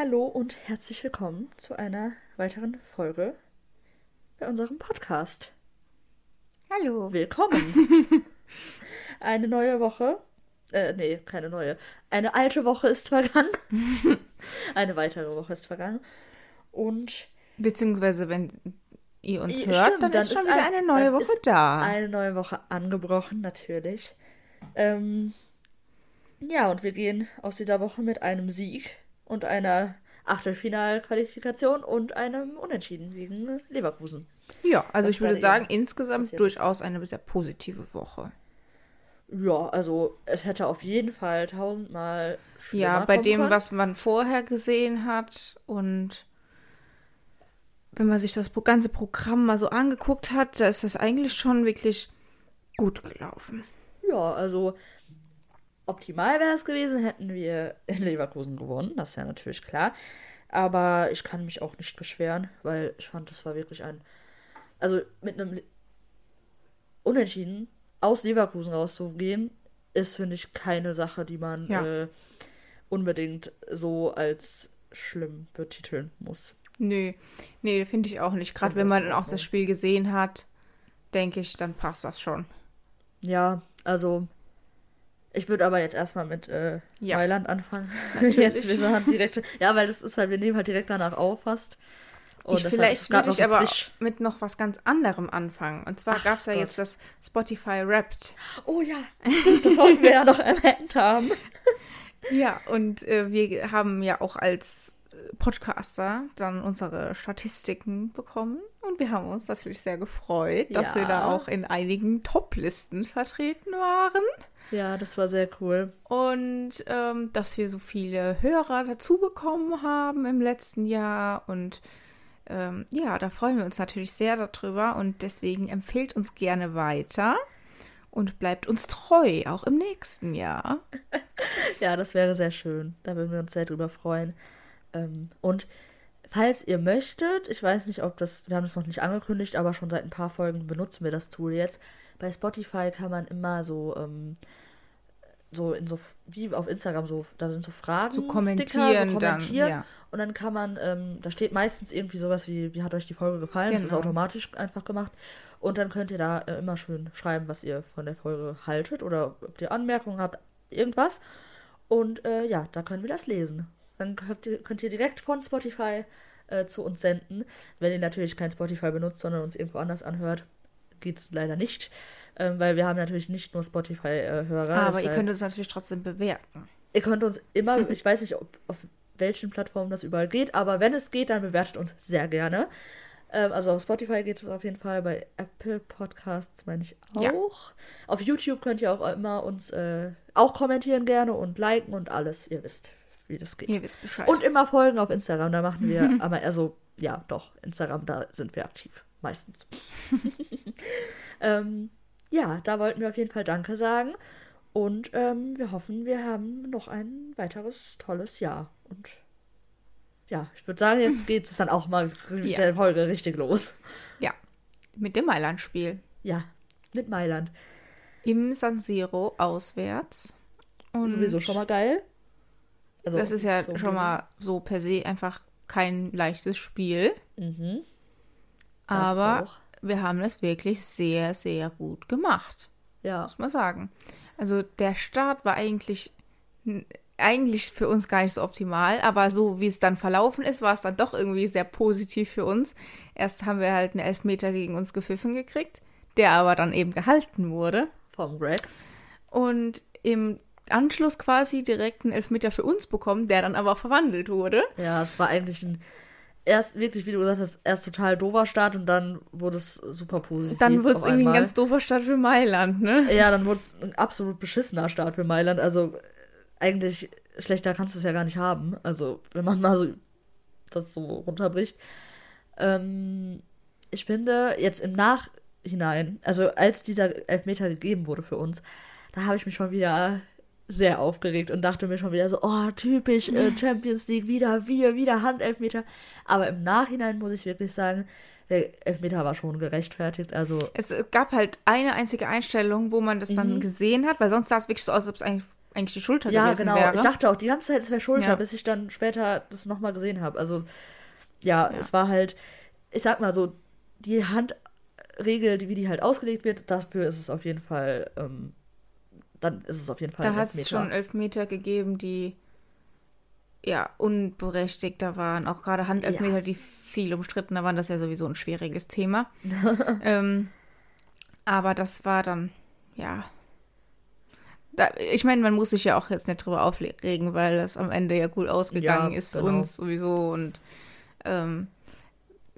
Hallo und herzlich willkommen zu einer weiteren Folge bei unserem Podcast. Hallo. Willkommen. eine neue Woche. Äh, nee, keine neue. Eine alte Woche ist vergangen. eine weitere Woche ist vergangen. Und. Beziehungsweise, wenn ihr uns hört, stimmt, dann, dann, ist schon wieder ein, eine neue Woche da. Eine neue Woche angebrochen, natürlich. Ähm, ja, und wir gehen aus dieser Woche mit einem Sieg und einer Achtelfinalqualifikation und einem Unentschieden gegen Leverkusen. Ja, also das ich würde sagen, insgesamt durchaus eine sehr positive Woche. Ja, also es hätte auf jeden Fall tausendmal Ja, bei dem, können. was man vorher gesehen hat und wenn man sich das ganze Programm mal so angeguckt hat, da ist das eigentlich schon wirklich gut gelaufen. Ja, also optimal wäre es gewesen, hätten wir in Leverkusen gewonnen, das ist ja natürlich klar. Aber ich kann mich auch nicht beschweren, weil ich fand, das war wirklich ein. Also mit einem Unentschieden aus Leverkusen rauszugehen, ist, finde ich, keine Sache, die man ja. äh, unbedingt so als schlimm betiteln muss. Nö, nee, finde ich auch nicht. Gerade wenn man auch das Spiel gesehen hat, denke ich, dann passt das schon. Ja, also ich würde aber jetzt erstmal mit äh, ja. Mailand anfangen. jetzt, wir haben direkt, ja, weil das ist halt, wir nehmen halt direkt danach auf fast. Und ich, vielleicht würde ich aber frisch. mit noch was ganz anderem anfangen. Und zwar gab es ja Gott. jetzt das Spotify Wrapped. Oh ja, das wollten wir ja noch erwähnt haben. ja, und äh, wir haben ja auch als Podcaster dann unsere Statistiken bekommen. Und wir haben uns natürlich sehr gefreut, dass ja. wir da auch in einigen Top-Listen vertreten waren. Ja, das war sehr cool. Und ähm, dass wir so viele Hörer dazu bekommen haben im letzten Jahr. Und ähm, ja, da freuen wir uns natürlich sehr darüber. Und deswegen empfehlt uns gerne weiter und bleibt uns treu, auch im nächsten Jahr. ja, das wäre sehr schön. Da würden wir uns sehr drüber freuen. Ähm, und falls ihr möchtet, ich weiß nicht, ob das, wir haben das noch nicht angekündigt, aber schon seit ein paar Folgen benutzen wir das Tool jetzt. Bei Spotify kann man immer so, ähm, so in so, wie auf Instagram, so, da sind so Fragen, so kommentieren, Sticker, so kommentieren. Dann, ja. Und dann kann man, ähm, da steht meistens irgendwie sowas wie, wie hat euch die Folge gefallen? Genau. Das ist genau. automatisch einfach gemacht. Und dann könnt ihr da äh, immer schön schreiben, was ihr von der Folge haltet oder ob ihr Anmerkungen habt, irgendwas. Und äh, ja, da können wir das lesen. Dann könnt ihr, könnt ihr direkt von Spotify äh, zu uns senden. Wenn ihr natürlich kein Spotify benutzt, sondern uns irgendwo anders anhört, geht es leider nicht. Ähm, weil wir haben natürlich nicht nur Spotify-Hörer. Aber ihr könnt uns natürlich trotzdem bewerten. Ihr könnt uns immer, ich weiß nicht, ob, auf welchen Plattformen das überall geht, aber wenn es geht, dann bewertet uns sehr gerne. Ähm, also auf Spotify geht es auf jeden Fall, bei Apple Podcasts meine ich auch. Ja. Auf YouTube könnt ihr auch immer uns äh, auch kommentieren gerne und liken und alles, ihr wisst, wie das geht. Ihr wisst Bescheid. Und immer folgen auf Instagram, da machen wir, aber also, ja, doch, Instagram, da sind wir aktiv, meistens. ähm, ja, da wollten wir auf jeden Fall Danke sagen. Und ähm, wir hoffen, wir haben noch ein weiteres tolles Jahr. Und ja, ich würde sagen, jetzt geht es dann auch mal mit ja. der Folge richtig los. Ja, mit dem Mailand-Spiel. Ja, mit Mailand. Im San Siro auswärts. Und Sowieso schon mal geil. Also, das ist ja so schon mal so per se einfach kein leichtes Spiel. Mhm. Aber wir haben das wirklich sehr, sehr gut gemacht. Ja. Muss man sagen. Also der Start war eigentlich, eigentlich für uns gar nicht so optimal, aber so wie es dann verlaufen ist, war es dann doch irgendwie sehr positiv für uns. Erst haben wir halt einen Elfmeter gegen uns gepfiffen gekriegt, der aber dann eben gehalten wurde. Vom Greg. Und im Anschluss quasi direkt einen Elfmeter für uns bekommen, der dann aber verwandelt wurde. Ja, es war eigentlich ein erst wirklich, wie du gesagt hast, erst total doofer Start und dann wurde es super positiv. Dann wurde es irgendwie einmal. ein ganz doofer Start für Mailand, ne? Ja, dann wurde es ein absolut beschissener Start für Mailand. Also eigentlich schlechter kannst du es ja gar nicht haben. Also, wenn man mal so das so runterbricht. Ähm, ich finde, jetzt im Nachhinein, also als dieser Elfmeter gegeben wurde für uns, da habe ich mich schon wieder sehr aufgeregt und dachte mir schon wieder so, oh, typisch äh, Champions League, wieder wir, wieder Handelfmeter. Aber im Nachhinein muss ich wirklich sagen, der Elfmeter war schon gerechtfertigt. Also es gab halt eine einzige Einstellung, wo man das dann mhm. gesehen hat, weil sonst sah es wirklich so aus, als ob es eigentlich eigentlich die Schulter ja, gewesen genau. wäre. Ich dachte auch die ganze Zeit, es wäre Schulter, ja. bis ich dann später das nochmal gesehen habe. Also, ja, ja, es war halt, ich sag mal so, die Handregel, wie die halt ausgelegt wird, dafür ist es auf jeden Fall, ähm, dann ist es auf jeden Fall Da hat es schon Elfmeter gegeben, die ja unberechtigter waren. Auch gerade Handelfmeter, ja. die viel umstrittener waren. Das ist ja sowieso ein schwieriges Thema. ähm, aber das war dann, ja, da, ich meine, man muss sich ja auch jetzt nicht drüber aufregen, weil das am Ende ja gut ausgegangen ja, ist für genau. uns sowieso. Und ähm,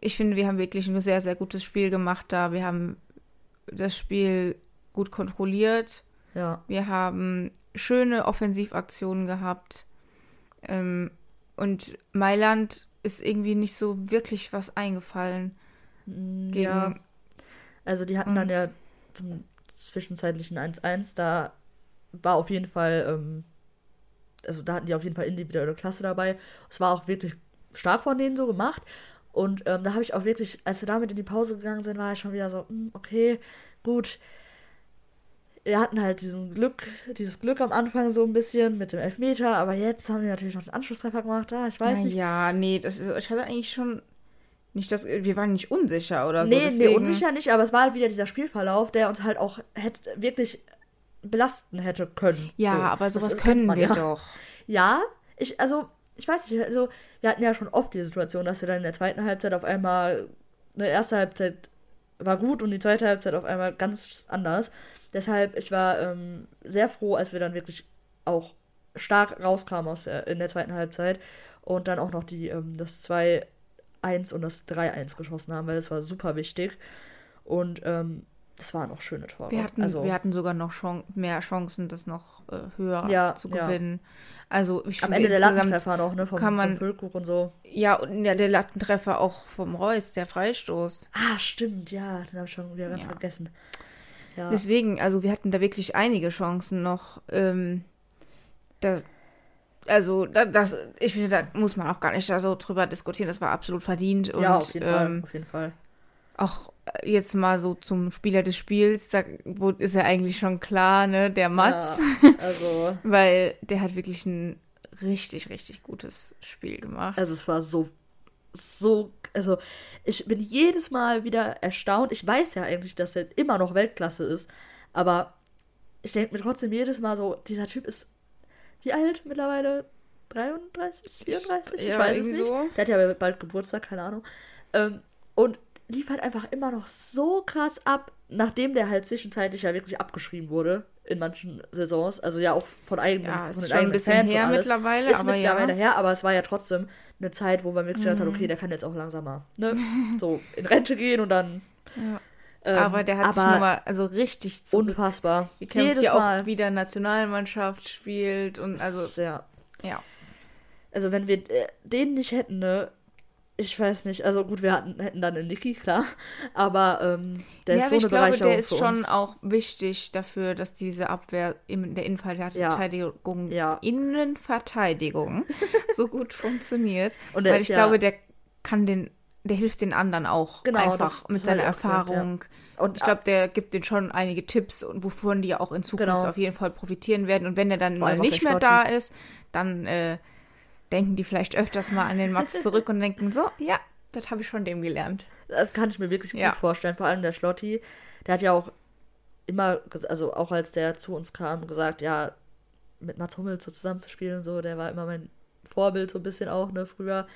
ich finde, wir haben wirklich ein sehr, sehr gutes Spiel gemacht da. Wir haben das Spiel gut kontrolliert. Ja. Wir haben schöne Offensivaktionen gehabt. Ähm, und Mailand ist irgendwie nicht so wirklich was eingefallen. Ja. Also die hatten dann ja zum zwischenzeitlichen 1-1, da war auf jeden Fall, ähm, also da hatten die auf jeden Fall individuelle Klasse dabei. Es war auch wirklich stark von denen so gemacht. Und ähm, da habe ich auch wirklich, als wir damit in die Pause gegangen sind, war ich schon wieder so, hm, okay, gut. Wir hatten halt diesen Glück, dieses Glück am Anfang so ein bisschen mit dem Elfmeter, aber jetzt haben wir natürlich noch den Anschlusstreffer gemacht. Ja, ich weiß Na, nicht. Ja, nee, das ist, ich hatte eigentlich schon nicht, dass wir waren nicht unsicher oder so. Nee, deswegen... nee, unsicher nicht, aber es war halt wieder dieser Spielverlauf, der uns halt auch hätte wirklich belasten hätte können. Ja, so. aber sowas können wir ja. doch. Ja, ich, also, ich weiß nicht, also, wir hatten ja schon oft die Situation, dass wir dann in der zweiten Halbzeit auf einmal, eine erste Halbzeit war gut und die zweite Halbzeit auf einmal ganz anders. Deshalb, ich war ähm, sehr froh, als wir dann wirklich auch stark rauskamen aus der, in der zweiten Halbzeit und dann auch noch die, ähm, das 2-1 und das 3-1 geschossen haben, weil das war super wichtig. Und ähm, das waren auch schöne Tore. Wir hatten, also, wir hatten sogar noch Chance, mehr Chancen, das noch äh, höher ja, zu gewinnen. Ja. Also ich Am Ende der Lattentreffer noch, ne? Vom, kann man, vom Füllkuch und so. Ja, und ja, der Lattentreffer auch vom Reus, der Freistoß. Ah, stimmt, ja, den habe ich schon wieder ganz ja. vergessen. Ja. Deswegen, also wir hatten da wirklich einige Chancen noch. Ähm, da, also, da, das, ich finde, da muss man auch gar nicht da so drüber diskutieren. Das war absolut verdient. Und, ja, auf jeden, ähm, Fall, auf jeden Fall. Auch jetzt mal so zum Spieler des Spiels, da ist ja eigentlich schon klar, ne, der Mats. Ja, also. Weil der hat wirklich ein richtig, richtig gutes Spiel gemacht. Also es war so, so, also ich bin jedes Mal wieder erstaunt. Ich weiß ja eigentlich, dass er immer noch Weltklasse ist, aber ich denke mir trotzdem jedes Mal so, dieser Typ ist wie alt mittlerweile? 33, 34? Ich ja, weiß es nicht. So. Der hat ja bald Geburtstag, keine Ahnung. Ähm, und lief halt einfach immer noch so krass ab, nachdem der halt zwischenzeitlich ja wirklich abgeschrieben wurde in manchen Saisons. Also ja auch von eigenen ja, von ist schon ein bisschen Fans her mittlerweile, ist aber mittlerweile ja. her, aber es war ja trotzdem eine Zeit, wo man wirklich gedacht mhm. hat, okay, der kann jetzt auch langsamer, ne? so in Rente gehen und dann. Ja. Ähm, aber der hat sich nochmal also richtig zurück unfassbar. Gekämpft, Jedes ja auch Mal. wieder Nationalmannschaft spielt und also ja. Ja. Also wenn wir äh, den nicht hätten, ne, ich weiß nicht, also gut, wir hatten, hätten dann einen Niki, klar, aber ähm, der ja, ist so eine glaube, Bereicherung der ist schon auch wichtig dafür, dass diese Abwehr in der Innenverteidigung, ja. Innenverteidigung so gut funktioniert. Und weil ich ja, glaube, der kann den, der hilft den anderen auch genau, einfach das, mit das seiner Erfahrung. Gut, ja. Und ich glaube, der gibt denen schon einige Tipps, wovon die ja auch in Zukunft genau. auf jeden Fall profitieren werden. Und wenn er dann mal nicht mehr da ist, dann äh, denken die vielleicht öfters mal an den Mats zurück und denken so, ja, das habe ich von dem gelernt. Das kann ich mir wirklich ja. gut vorstellen. Vor allem der Schlotti, der hat ja auch immer, also auch als der zu uns kam, gesagt, ja, mit Mats Hummels so zusammenzuspielen und so, der war immer mein Vorbild so ein bisschen auch, ne, früher.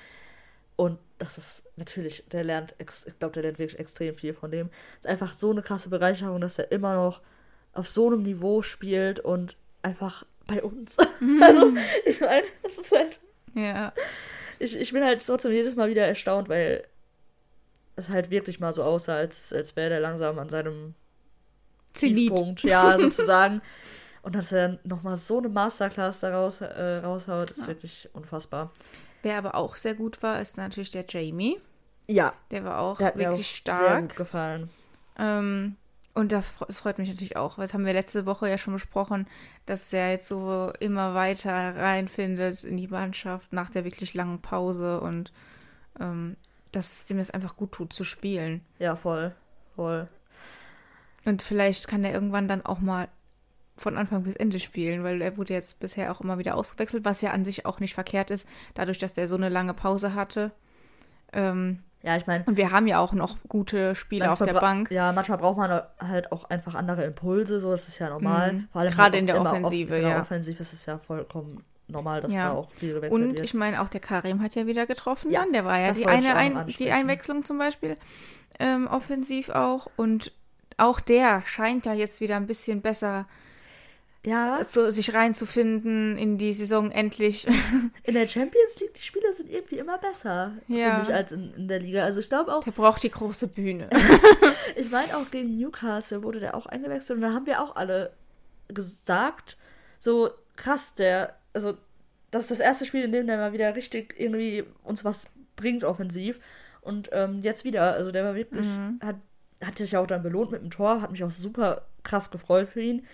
Und das ist natürlich, der lernt, ich glaube, der lernt wirklich extrem viel von dem. Es ist einfach so eine krasse Bereicherung, dass er immer noch auf so einem Niveau spielt und einfach bei uns. also, ich meine, das ist halt ja. Ich, ich bin halt trotzdem jedes Mal wieder erstaunt, weil es halt wirklich mal so aussah, als, als wäre der langsam an seinem Zenit. Tiefpunkt, ja, sozusagen. Und dass er nochmal so eine Masterclass daraus äh, raushaut, ist ja. wirklich unfassbar. Wer aber auch sehr gut war, ist natürlich der Jamie. Ja. Der war auch der wirklich stark. Sehr gut gefallen. Ähm, und das freut mich natürlich auch. Das haben wir letzte Woche ja schon besprochen, dass er jetzt so immer weiter reinfindet in die Mannschaft nach der wirklich langen Pause und ähm, dass es dem das einfach gut tut zu spielen. Ja, voll. Voll. Und vielleicht kann er irgendwann dann auch mal von Anfang bis Ende spielen, weil er wurde jetzt bisher auch immer wieder ausgewechselt, was ja an sich auch nicht verkehrt ist, dadurch, dass er so eine lange Pause hatte. Ähm, ja, ich meine. Und wir haben ja auch noch gute Spieler auf der Bank. Ja, manchmal braucht man halt auch einfach andere Impulse, so das ist ja normal. Mhm. Gerade halt in der Offensive, oft, ja. In der Offensive ist es ja vollkommen normal, dass ja. da auch viel gewechselt Und wird. ich meine, auch der Karim hat ja wieder getroffen ja, dann. Der war ja die eine ein, die Einwechslung zum Beispiel. Ähm, offensiv auch. Und auch der scheint ja jetzt wieder ein bisschen besser ja. so, sich reinzufinden in die Saison endlich. In der Champions League, die Spieler sind irgendwie immer besser, ja. ich, als in, in, der Liga. Also ich glaube auch. Der braucht die große Bühne. ich meine auch gegen Newcastle wurde der auch eingewechselt und da haben wir auch alle gesagt, so krass, der, also das ist das erste Spiel, in dem der mal wieder richtig irgendwie uns was bringt offensiv. Und ähm, jetzt wieder, also der war wirklich, mhm. hat, hat sich auch dann belohnt mit dem Tor, hat mich auch super krass gefreut für ihn.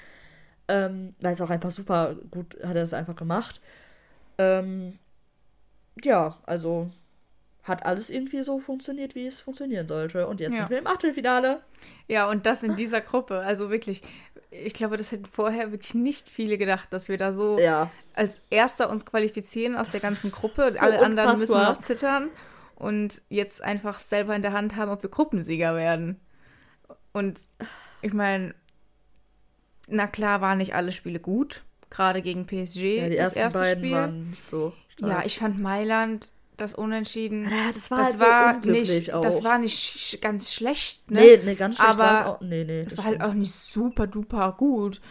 Ähm, weil es auch einfach super gut hat er es einfach gemacht. Ähm, ja, also hat alles irgendwie so funktioniert, wie es funktionieren sollte. Und jetzt ja. sind wir im Achtelfinale. Ja, und das in dieser Gruppe. Also wirklich, ich glaube, das hätten vorher wirklich nicht viele gedacht, dass wir da so ja. als Erster uns qualifizieren aus der ganzen Gruppe. So Alle unfassbar. anderen müssen noch zittern und jetzt einfach selber in der Hand haben, ob wir Gruppensieger werden. Und ich meine, na klar waren nicht alle Spiele gut, gerade gegen PSG. Ja, die das ersten erste beiden Spiel. waren so stark. Ja, ich fand Mailand das Unentschieden. Ja, das war, das halt war so nicht, auch. das war nicht ganz schlecht, ne? Nee, nee, ganz schlecht aber auch, nee, nee. Es war halt auch nicht super duper gut.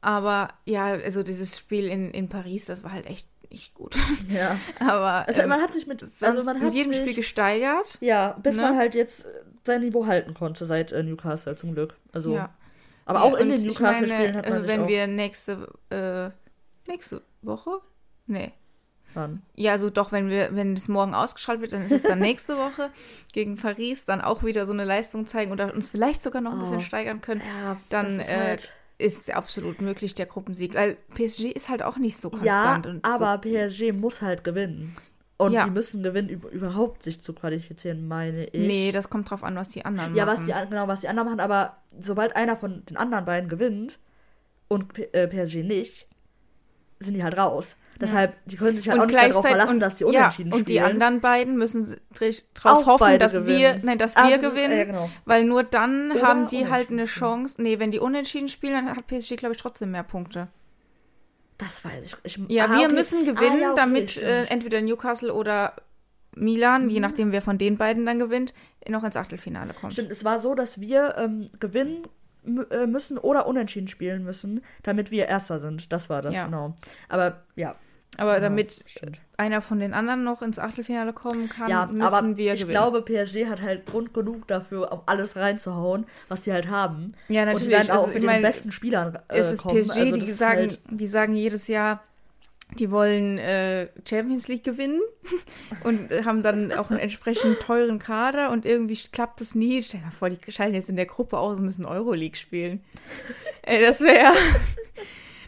Aber ja, also dieses Spiel in, in Paris, das war halt echt nicht gut. Ja. aber also, ähm, man hat sich mit, also man hat mit jedem sich, Spiel gesteigert. Ja, bis ne? man halt jetzt sein Niveau halten konnte seit äh, Newcastle zum Glück. Also ja. Aber ja, auch in den Newcastle-Spielen hat man äh, Wenn wir nächste, äh, nächste Woche? Nee. Wann? Ja, also doch, wenn wir, wenn es morgen ausgeschaltet wird, dann ist es dann nächste Woche gegen Paris, dann auch wieder so eine Leistung zeigen oder uns vielleicht sogar noch ein bisschen oh. steigern können. Ja, dann ist, halt äh, ist absolut möglich der Gruppensieg. Weil PSG ist halt auch nicht so konstant. Ja, aber so. PSG muss halt gewinnen. Und ja. die müssen gewinnen, überhaupt sich zu qualifizieren, meine ich. Nee, das kommt drauf an, was die anderen ja, machen. Ja, genau, was die anderen machen. Aber sobald einer von den anderen beiden gewinnt und P äh, PSG nicht, sind die halt raus. Deshalb, die können sich halt und auch nicht darauf verlassen, und, dass die unentschieden ja, und spielen. Und die anderen beiden müssen darauf hoffen, dass gewinnen. wir, nein, dass wir das gewinnen. Ist, äh, genau. Weil nur dann Oder haben die halt eine Chance. Nee, wenn die unentschieden spielen, dann hat PSG, glaube ich, trotzdem mehr Punkte. Das weiß ich. ich ja, ah, wir okay. müssen gewinnen, ah, ja, okay, damit äh, entweder Newcastle oder Milan, mhm. je nachdem wer von den beiden dann gewinnt, noch ins Achtelfinale kommt. Stimmt, es war so, dass wir ähm, gewinnen äh, müssen oder unentschieden spielen müssen, damit wir Erster sind. Das war das, ja. genau. Aber ja, aber genau, damit stimmt. einer von den anderen noch ins Achtelfinale kommen kann, ja, müssen aber wir ich glaube, PSG hat halt Grund genug dafür, um alles reinzuhauen, was die halt haben. Ja, natürlich. Und die werden auch also, mit den besten Spielern äh, es ist kommen. PSG, also, die, sagen, halt die sagen jedes Jahr, die wollen äh, Champions League gewinnen und haben dann auch einen entsprechend teuren Kader und irgendwie klappt das nie. Stell dir vor, die schalten jetzt in der Gruppe aus und müssen Euroleague spielen. Ey, das wäre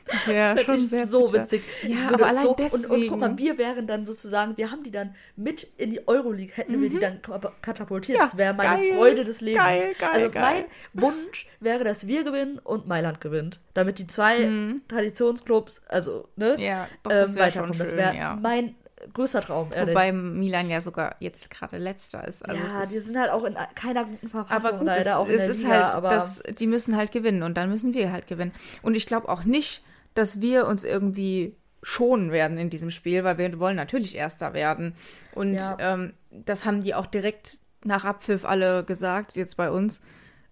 das wäre schon sehr so bitter. witzig. Ja, aber allein so, deswegen. Und, und, guck mal, wir wären dann sozusagen, wir haben die dann mit in die Euroleague, hätten mhm. wir die mhm. dann katapultiert. Ja, das wäre meine geil, Freude des Lebens. Geil, geil, also mein Wunsch wäre, dass wir gewinnen und Mailand gewinnt. Damit die zwei mhm. Traditionsclubs, also, ne, ja, doch, das ähm, weiterkommen. Schön, das wäre ja. mein größter Traum, ehrlich. Wobei Milan ja sogar jetzt gerade letzter ist. Also ja, die sind halt auch in keiner guten Verfassung aber gut, leider, es, auch in es der ist Liga, halt, aber das, die müssen halt gewinnen und dann müssen wir halt gewinnen. Und ich glaube auch nicht, dass wir uns irgendwie schonen werden in diesem Spiel, weil wir wollen natürlich Erster werden. Und ja. ähm, das haben die auch direkt nach Abpfiff alle gesagt, jetzt bei uns,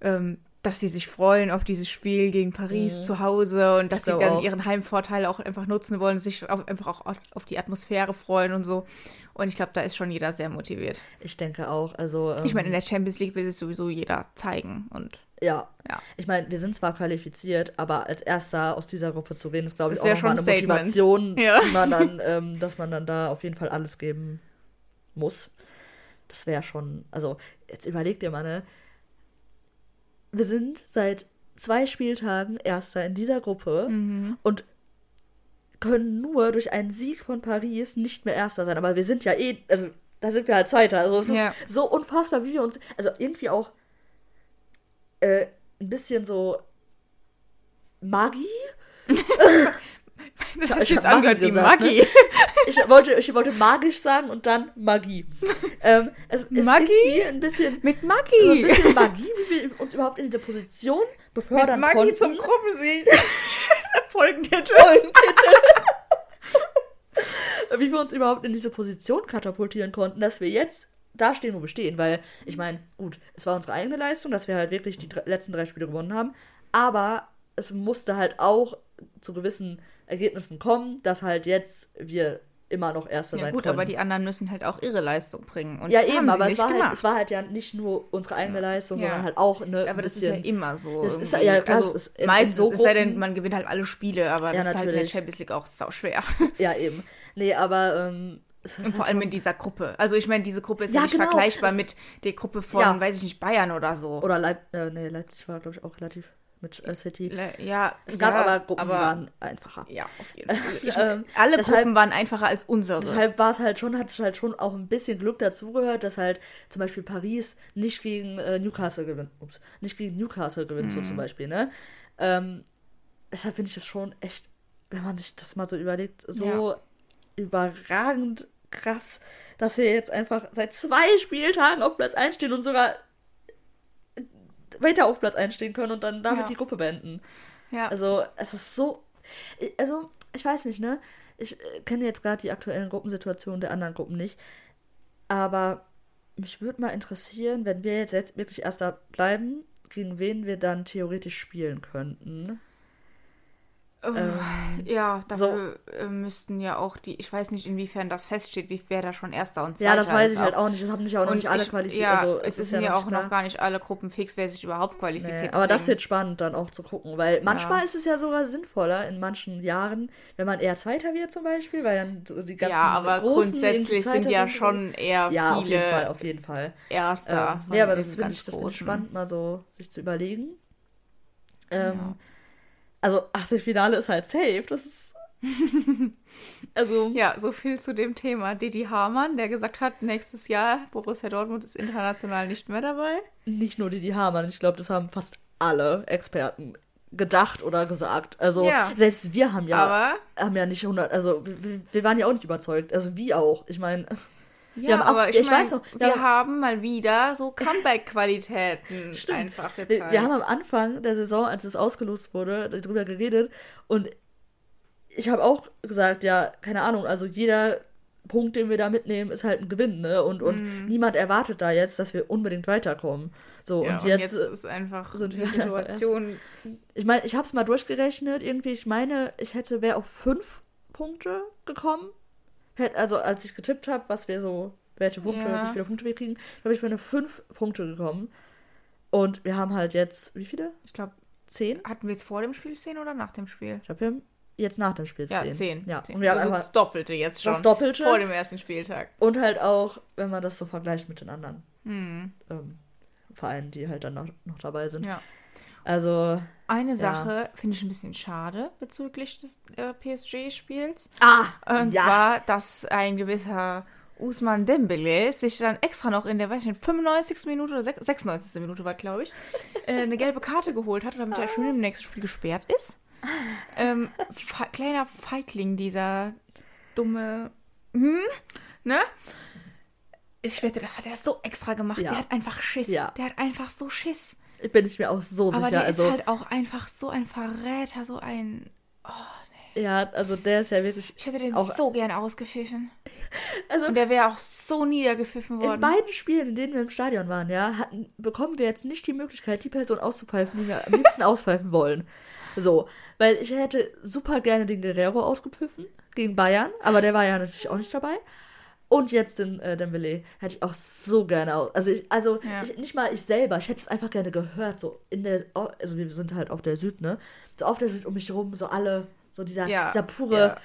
ähm, dass sie sich freuen auf dieses Spiel gegen Paris mhm. zu Hause und dass sie dann auch. ihren Heimvorteil auch einfach nutzen wollen, sich auch, einfach auch auf die Atmosphäre freuen und so. Und ich glaube, da ist schon jeder sehr motiviert. Ich denke auch. Also, ähm, ich meine, in der Champions League will es sowieso jeder zeigen und ja. ja. Ich meine, wir sind zwar qualifiziert, aber als erster aus dieser Gruppe zu wählen, ist, glaube ich, auch nochmal eine Statement. Motivation, ja. man dann, ähm, dass man dann da auf jeden Fall alles geben muss. Das wäre schon, also, jetzt überleg dir mal, ne? Wir sind seit zwei Spieltagen Erster in dieser Gruppe mhm. und können nur durch einen Sieg von Paris nicht mehr Erster sein. Aber wir sind ja eh, also da sind wir halt Zweiter. Also es ja. ist so unfassbar, wie wir uns, also irgendwie auch äh, ein bisschen so Magie. ich, ich jetzt angehört wie Magie. Ne? Ich, wollte, ich wollte magisch sagen und dann Magie. Ähm, es Magie? Ein bisschen, Mit Magie. Ein bisschen Magie, wie wir uns überhaupt in diese Position befördern Mit Magie konnten. zum Gruppensieg. Folgentitel. Folgentitel. wie wir uns überhaupt in diese Position katapultieren konnten, dass wir jetzt da stehen, wo wir stehen. Weil, ich meine, gut, es war unsere eigene Leistung, dass wir halt wirklich die letzten drei Spiele gewonnen haben. Aber es musste halt auch zu gewissen Ergebnissen kommen, dass halt jetzt wir immer noch Erster ja, sein gut, konnten. aber die anderen müssen halt auch ihre Leistung bringen. Und ja, eben, aber es war, halt, es war halt ja nicht nur unsere eigene Leistung, ja. sondern halt auch eine. Aber das bisschen, ist ja immer so. Es ist, ja, klar, also, ist meistens, so es sei denn, man gewinnt halt alle Spiele, aber ja, das natürlich. ist halt in der Champions League auch sau schwer. Ja, eben. Nee, aber. Ähm, und vor allem in dieser Gruppe. Also ich meine, diese Gruppe ist ja, nicht genau. vergleichbar es mit der Gruppe von, weiß ich nicht, Bayern oder so. Oder Leip äh, nee, Leipzig war, glaube ich, auch relativ mit äh, City. Ja, es gab ja, aber Gruppen, aber, die waren einfacher. Ja, auf jeden Fall. Ich, ähm, alle deshalb, Gruppen waren einfacher als unsere. Deshalb war es halt schon, hat es halt schon auch ein bisschen Glück dazugehört, dass halt zum Beispiel Paris nicht gegen äh, Newcastle gewinnt. Ups, nicht gegen Newcastle gewinnt, mhm. so zum Beispiel, ne? Ähm, deshalb finde ich das schon echt, wenn man sich das mal so überlegt, so ja. Überragend krass, dass wir jetzt einfach seit zwei Spieltagen auf Platz 1 stehen und sogar weiter auf Platz einstehen können und dann damit ja. die Gruppe beenden. Ja. Also, es ist so. Also, ich weiß nicht, ne? Ich äh, kenne jetzt gerade die aktuellen Gruppensituationen der anderen Gruppen nicht. Aber mich würde mal interessieren, wenn wir jetzt wirklich Erster bleiben, gegen wen wir dann theoretisch spielen könnten. Ähm, ja, dafür so. Äh, müssten ja auch die, ich weiß nicht, inwiefern das feststeht, wie wer da schon Erster und Zweiter Ja, das weiß ich halt auch nicht. Das haben sich auch noch nicht alle qualifiziert. Ja, also, es, es sind ja, auch klar. noch gar nicht alle Gruppen fix, wer sich überhaupt qualifiziert. Nee, aber das wird spannend dann auch zu gucken, weil manchmal ja. ist es ja sogar sinnvoller in manchen Jahren, wenn man eher Zweiter wird zum Beispiel, weil dann so die ganzen Ja, aber grundsätzlich sind ja schon eher ja, viele auf jeden Fall, auf jeden Fall. Erster. Ähm, ja, aber das finde ich, das find spannend, mal so sich zu überlegen. Ähm, ja also Achtelfinale ist halt safe. Das ist. also. Ja, so viel zu dem Thema. Didi Hamann, der gesagt hat, nächstes Jahr Borussia Dortmund ist international nicht mehr dabei. Nicht nur Didi Hamann, ich glaube, das haben fast alle Experten gedacht oder gesagt. Also ja. selbst wir haben ja Aber haben ja nicht 100, also wir, wir, waren ja auch nicht überzeugt. Also wie auch. Ich meine, ja, aber auch, ich, ich mein, weiß noch, wir haben, haben mal wieder so Comeback-Qualitäten einfach gezeigt. Wir haben am Anfang der Saison, als es ausgelost wurde, darüber geredet und ich habe auch gesagt, ja, keine Ahnung, also jeder Punkt, den wir da mitnehmen, ist halt ein Gewinn, ne? Und, und mm. niemand erwartet da jetzt, dass wir unbedingt weiterkommen. So, ja, und, jetzt, und jetzt ist einfach so die Situation. Ich meine, ich habe es mal durchgerechnet, irgendwie, ich meine, ich hätte, wäre auf fünf Punkte gekommen also als ich getippt habe, was wir so, welche Punkte, ja. wie viele Punkte wir kriegen, habe ich meine fünf Punkte gekommen. Und wir haben halt jetzt, wie viele? Ich glaube, zehn. Hatten wir jetzt vor dem Spiel zehn oder nach dem Spiel? Ich glaube, wir haben jetzt nach dem Spiel zehn. Ja, zehn. Ja, zehn. Und wir haben also das Doppelte jetzt schon. Das Doppelte. Vor dem ersten Spieltag. Und halt auch, wenn man das so vergleicht mit den anderen hm. ähm, Vereinen, die halt dann noch, noch dabei sind. Ja. Also. Eine Sache ja. finde ich ein bisschen schade bezüglich des äh, PSG-Spiels. Ah! Und ja. zwar, dass ein gewisser Usman Dembele sich dann extra noch in der, weiß ich nicht, 95. Minute oder 96. Minute war, glaube ich, äh, eine gelbe Karte geholt hat, damit er schön im nächsten Spiel gesperrt ist. Ähm, kleiner Feigling, dieser dumme. Hm? Ne? Ich wette, das hat er so extra gemacht. Ja. Der hat einfach Schiss. Ja. Der hat einfach so Schiss bin ich mir auch so Aber sicher. Aber der also, ist halt auch einfach so ein Verräter, so ein. Oh, nee. Ja, also der ist ja wirklich. Ich hätte den auch, so gern ausgepfiffen. Also, Und der wäre auch so niedergepfiffen worden. In beiden Spielen, in denen wir im Stadion waren, ja, hatten, bekommen wir jetzt nicht die Möglichkeit, die Person auszupfeifen, die wir am liebsten auspfeifen wollen. So, weil ich hätte super gerne den Guerrero ausgepfiffen gegen Bayern, aber der war ja natürlich auch nicht dabei. Und jetzt den äh, Dembele hätte ich auch so gerne aus. Also, ich, also ja. ich, nicht mal ich selber, ich hätte es einfach gerne gehört. So in der, also wir sind halt auf der Süd, ne? So auf der Süd um mich herum, so alle, so dieser, ja. dieser pure.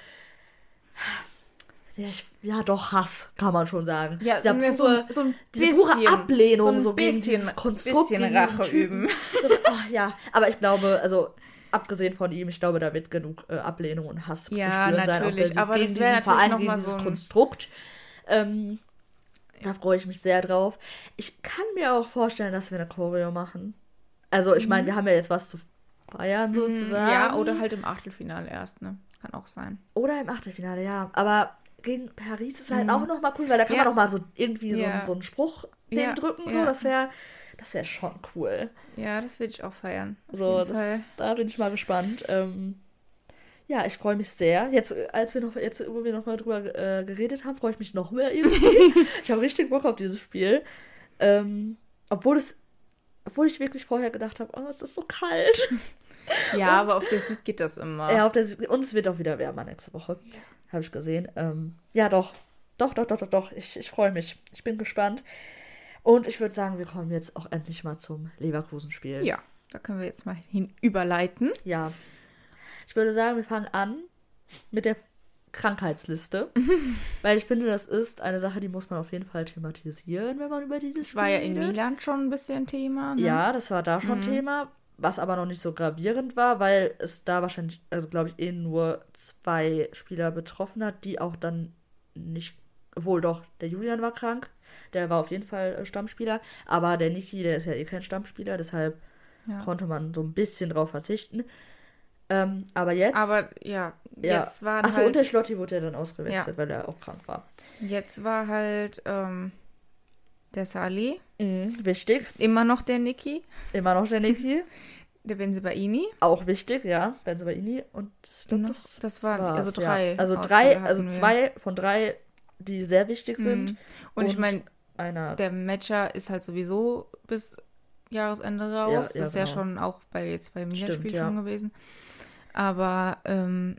Ja. Ich, ja, doch, Hass, kann man schon sagen. Ja, dieser pure, so, so ein diese bisschen, pure Ablehnung, so, ein so bisschen, gegen dieses Konstrukt, bisschen Rache üben. So, oh, ja, aber ich glaube, also abgesehen von ihm, ich glaube, da wird genug äh, Ablehnung und Hass ja, zu spüren sein. Natürlich, aber gegen diesen Verein, gegen dieses so Konstrukt. Ähm, da freue ich mich sehr drauf. Ich kann mir auch vorstellen, dass wir eine Choreo machen. Also, ich meine, mhm. wir haben ja jetzt was zu Jahren mhm, sozusagen. Ja, oder halt im Achtelfinale erst, ne? Kann auch sein. Oder im Achtelfinale, ja. Aber gegen Paris ist halt mhm. auch nochmal cool, weil da kann ja. man nochmal so irgendwie so, so einen Spruch den drücken, so. Das wäre das wäre schon cool. Ja, das würde ich auch feiern. So, das, da bin ich mal gespannt. Ähm, ja, ich freue mich sehr. Jetzt, äh, als wir noch, jetzt, wo wir noch mal drüber äh, geredet haben, freue ich mich noch mehr irgendwie. ich habe richtig Bock auf dieses Spiel. Ähm, obwohl es, obwohl ich wirklich vorher gedacht habe, oh, es ist so kalt. Ja, und, aber auf der Süd geht das immer. Ja, auf der Süd, und es wird auch wieder wärmer nächste Woche. Habe ich gesehen. Ähm, ja, doch. Doch, doch, doch, doch, doch. Ich, ich freue mich. Ich bin gespannt. Und ich würde sagen, wir kommen jetzt auch endlich mal zum Leverkusen-Spiel. Ja, da können wir jetzt mal hin überleiten. Ja. Ich würde sagen, wir fangen an mit der Krankheitsliste. weil ich finde, das ist eine Sache, die muss man auf jeden Fall thematisieren, wenn man über dieses Spiel Das war ja in Milan schon ein bisschen Thema. Ne? Ja, das war da schon mhm. Thema. Was aber noch nicht so gravierend war, weil es da wahrscheinlich, also glaube ich, eh nur zwei Spieler betroffen hat, die auch dann nicht, wohl doch, der Julian war krank, der war auf jeden Fall äh, Stammspieler, aber der Niki, der ist ja eh kein Stammspieler, deshalb ja. konnte man so ein bisschen drauf verzichten. Ähm, aber jetzt. Aber ja, jetzt ja. war Achso, halt, und der Schlotti wurde ja dann ausgewechselt, ja. weil er auch krank war. Jetzt war halt ähm, der Sali. Mhm, wichtig. Immer noch der Niki. Immer noch der Niki. der Benzibaini. Auch wichtig, ja. Benzibaini. Und das, das, das waren also drei. Ja. Also drei, also zwei von drei, die sehr wichtig sind. Mhm. Und, und, ich meine, der Matcher ist halt sowieso bis Jahresende raus. Ja, das ist ja genau. schon auch bei jetzt beim Milan-Spiel schon gewesen. Aber ähm,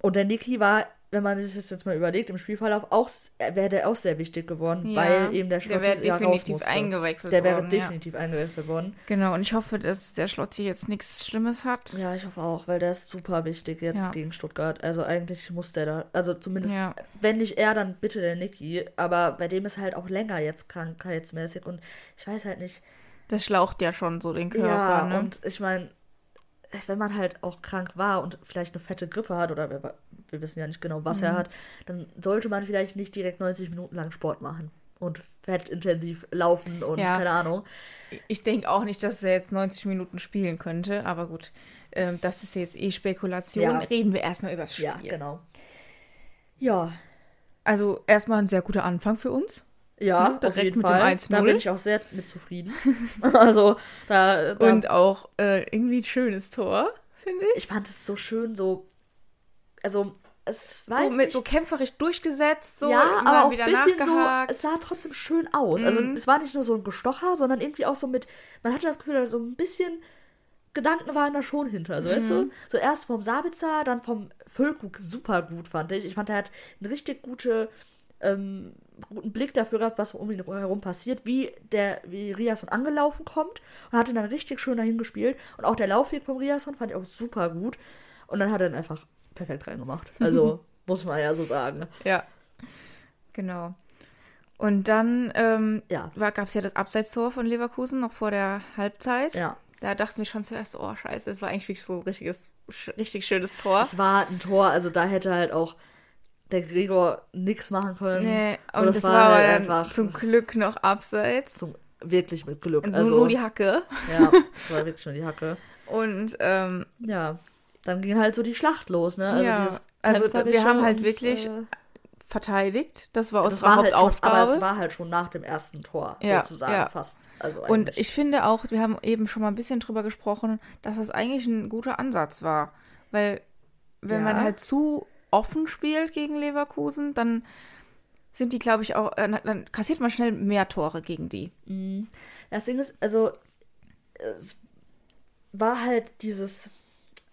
und der Niki war, wenn man sich das jetzt mal überlegt, im Spielverlauf auch wäre der auch sehr wichtig geworden, ja, weil eben der Schlotti der wäre definitiv eingewechselt der worden. Der wäre definitiv ja. eingewechselt worden. Genau, und ich hoffe, dass der Schlotti jetzt nichts Schlimmes hat. Ja, ich hoffe auch, weil der ist super wichtig jetzt ja. gegen Stuttgart. Also eigentlich muss der da, also zumindest, wenn nicht er, dann bitte der Niki. Aber bei dem ist halt auch länger jetzt krankheitsmäßig und ich weiß halt nicht. Das schlaucht ja schon so den Körper, ja, ne? und ich meine, wenn man halt auch krank war und vielleicht eine fette Grippe hat oder wir, wir wissen ja nicht genau, was mhm. er hat, dann sollte man vielleicht nicht direkt 90 Minuten lang Sport machen und fettintensiv laufen und ja. keine Ahnung. Ich denke auch nicht, dass er jetzt 90 Minuten spielen könnte, aber gut, ähm, das ist jetzt eh Spekulation. Ja. Reden wir erstmal über das Spiel. Ja, genau. Ja. Also erstmal ein sehr guter Anfang für uns. Ja, hm, direkt mit Fall. dem 1 Da bin ich auch sehr mit zufrieden. also, da, da, Und auch äh, irgendwie ein schönes Tor, finde ich. Ich fand es so schön, so. Also, es war. So, mit, so kämpferisch durchgesetzt, so. Ja, aber auch wieder ein bisschen nachgehakt. so. Es sah trotzdem schön aus. Also, mhm. Also, es war nicht nur so ein Gestocher, sondern irgendwie auch so mit. Man hatte das Gefühl, so ein bisschen. Gedanken waren da schon hinter, also, mhm. weißt du? Mhm. So erst vom Sabitzer, dann vom Füllkrug super gut, fand ich. Ich fand, er hat eine richtig gute ähm, guten Blick dafür gehabt, was um ihn herum passiert, wie der, wie Riasson angelaufen kommt und hat ihn dann richtig schön dahin gespielt. Und auch der Laufweg von Riasson fand ich auch super gut. Und dann hat er ihn einfach perfekt reingemacht. Also muss man ja so sagen. Ja. Genau. Und dann ähm, ja. gab es ja das Abseitstor von Leverkusen noch vor der Halbzeit. Ja. Da dachten wir schon zuerst, oh scheiße, es war eigentlich wirklich so ein richtiges, richtig schönes Tor. Es war ein Tor, also da hätte halt auch der Gregor nichts machen können. Nee, so, und das, das war, halt einfach zum Glück noch abseits. Zum, wirklich mit Glück. Nur, also, nur die Hacke. Ja, es war wirklich nur die Hacke. Und ähm, ja, dann ging halt so die Schlacht los, ne? Also, ja, also wir haben halt und, wirklich äh, verteidigt. Das war unsere das war Hauptaufgabe. Halt schon, aber es war halt schon nach dem ersten Tor ja, sozusagen ja. fast. Also und ich finde auch, wir haben eben schon mal ein bisschen drüber gesprochen, dass das eigentlich ein guter Ansatz war. Weil wenn ja. man halt zu offen spielt gegen Leverkusen, dann sind die, glaube ich, auch, äh, dann kassiert man schnell mehr Tore gegen die. Mhm. Das Ding ist, also, es war halt dieses,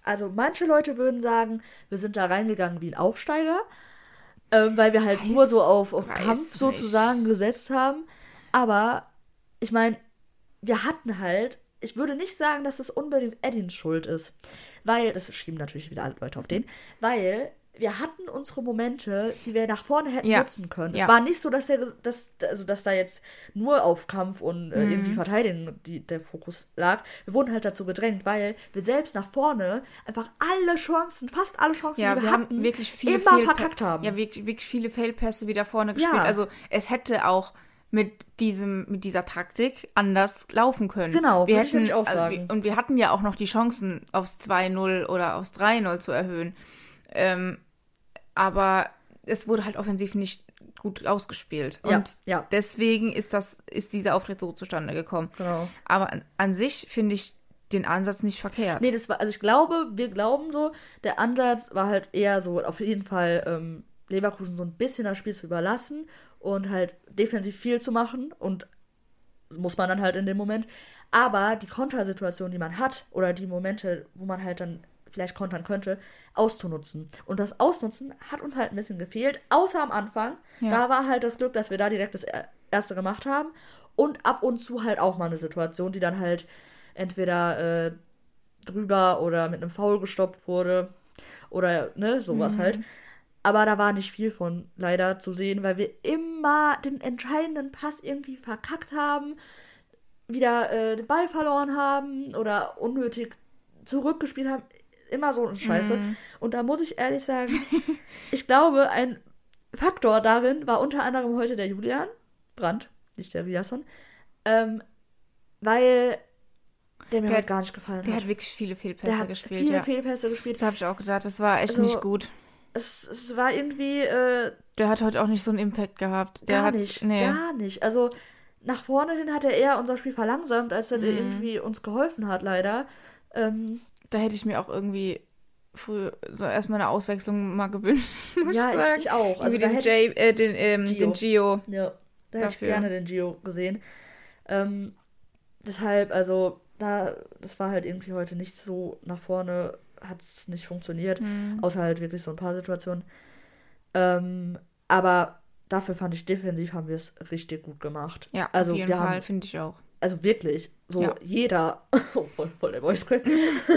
also manche Leute würden sagen, wir sind da reingegangen wie ein Aufsteiger, ähm, weil wir halt weiß, nur so auf, auf Kampf sozusagen nicht. gesetzt haben. Aber ich meine, wir hatten halt, ich würde nicht sagen, dass es unbedingt Edins Schuld ist, weil, das schieben natürlich wieder alle Leute auf den, weil wir hatten unsere Momente, die wir nach vorne hätten ja. nutzen können. Ja. Es war nicht so, dass, der, dass, also, dass da jetzt nur auf Kampf und äh, mhm. irgendwie Verteidigen die, der Fokus lag. Wir wurden halt dazu gedrängt, weil wir selbst nach vorne einfach alle Chancen, fast alle Chancen, ja, die wir, wir hatten, wirklich viele immer verkackt haben. Ja, wirklich, wirklich viele Fehlpässe wieder vorne gespielt. Also es hätte auch mit diesem, mit dieser Taktik anders laufen können. Genau, wir hätten, ich auch also sagen. Also, und wir hatten ja auch noch die Chancen, aufs 2-0 oder aufs 3-0 zu erhöhen. Ähm, aber es wurde halt offensiv nicht gut ausgespielt. Ja, und ja. deswegen ist das, ist dieser Auftritt so zustande gekommen. Genau. Aber an, an sich finde ich den Ansatz nicht verkehrt. Nee, das war, also ich glaube, wir glauben so, der Ansatz war halt eher so, auf jeden Fall ähm, Leverkusen so ein bisschen das Spiel zu überlassen und halt defensiv viel zu machen und muss man dann halt in dem Moment. Aber die Kontersituation, die man hat, oder die Momente, wo man halt dann vielleicht kontern könnte, auszunutzen. Und das Ausnutzen hat uns halt ein bisschen gefehlt, außer am Anfang. Ja. Da war halt das Glück, dass wir da direkt das erste gemacht haben. Und ab und zu halt auch mal eine Situation, die dann halt entweder äh, drüber oder mit einem Foul gestoppt wurde. Oder, ne, sowas mhm. halt. Aber da war nicht viel von leider zu sehen, weil wir immer den entscheidenden Pass irgendwie verkackt haben, wieder äh, den Ball verloren haben oder unnötig zurückgespielt haben. Immer so eine Scheiße. Mm. Und da muss ich ehrlich sagen, ich glaube, ein Faktor darin war unter anderem heute der Julian Brandt, nicht der Riasson, ähm, weil der mir der halt gar nicht gefallen hat. Der hat wirklich viele Fehlpässe der hat gespielt. Viele ja. Fehlpässe gespielt. Das habe ich auch gesagt. Das war echt also, nicht gut es, es war irgendwie. Äh, der hat heute auch nicht so einen Impact gehabt. Der gar hat, nicht, nee. gar nicht. Also nach vorne hin hat er eher unser Spiel verlangsamt, als er mhm. irgendwie uns geholfen hat, leider. Ähm, da hätte ich mir auch irgendwie früh so erstmal eine Auswechslung mal gewünscht. ja, ich, ich, auch. Also den, Jay, äh, den, ähm, Gio. den Gio. Ja, da hätte ich gerne den Gio gesehen. Ähm, deshalb, also, da, das war halt irgendwie heute nicht so nach vorne hat es nicht funktioniert, mhm. außer halt wirklich so ein paar Situationen. Ähm, aber dafür fand ich defensiv haben wir es richtig gut gemacht. Ja, also auf jeden Fall finde ich auch. Also wirklich, so ja. jeder, oh, voll, voll der Voice Crack,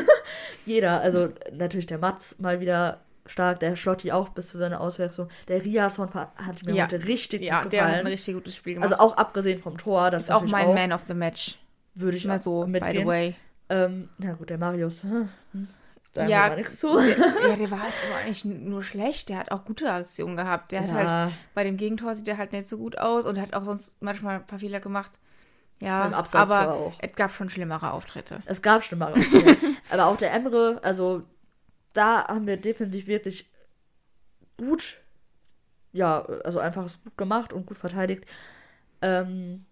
jeder, also natürlich der Mats mal wieder stark, der Schlotti auch bis zu seiner Auswechslung. Der Riasson hat mir ja. heute richtig ja, gut gefallen. Ja, der hat ein richtig gutes Spiel gemacht. Also auch abgesehen vom Tor. Das ist auch mein auch, Man of the Match. Würde ich mal so, mitgehen. by the way. Ähm, na gut, der Marius. Hm. Sagen ja, wir mal nichts zu. Der, ja, der war halt aber eigentlich nur schlecht. Der hat auch gute Aktionen gehabt. Der ja. hat halt, bei dem Gegentor sieht er halt nicht so gut aus und hat auch sonst manchmal ein paar Fehler gemacht. Ja, aber auch. es gab schon schlimmere Auftritte. Es gab schlimmere Auftritte. aber auch der Emre, also da haben wir defensiv wirklich gut, ja, also einfach gut gemacht und gut verteidigt. Ähm,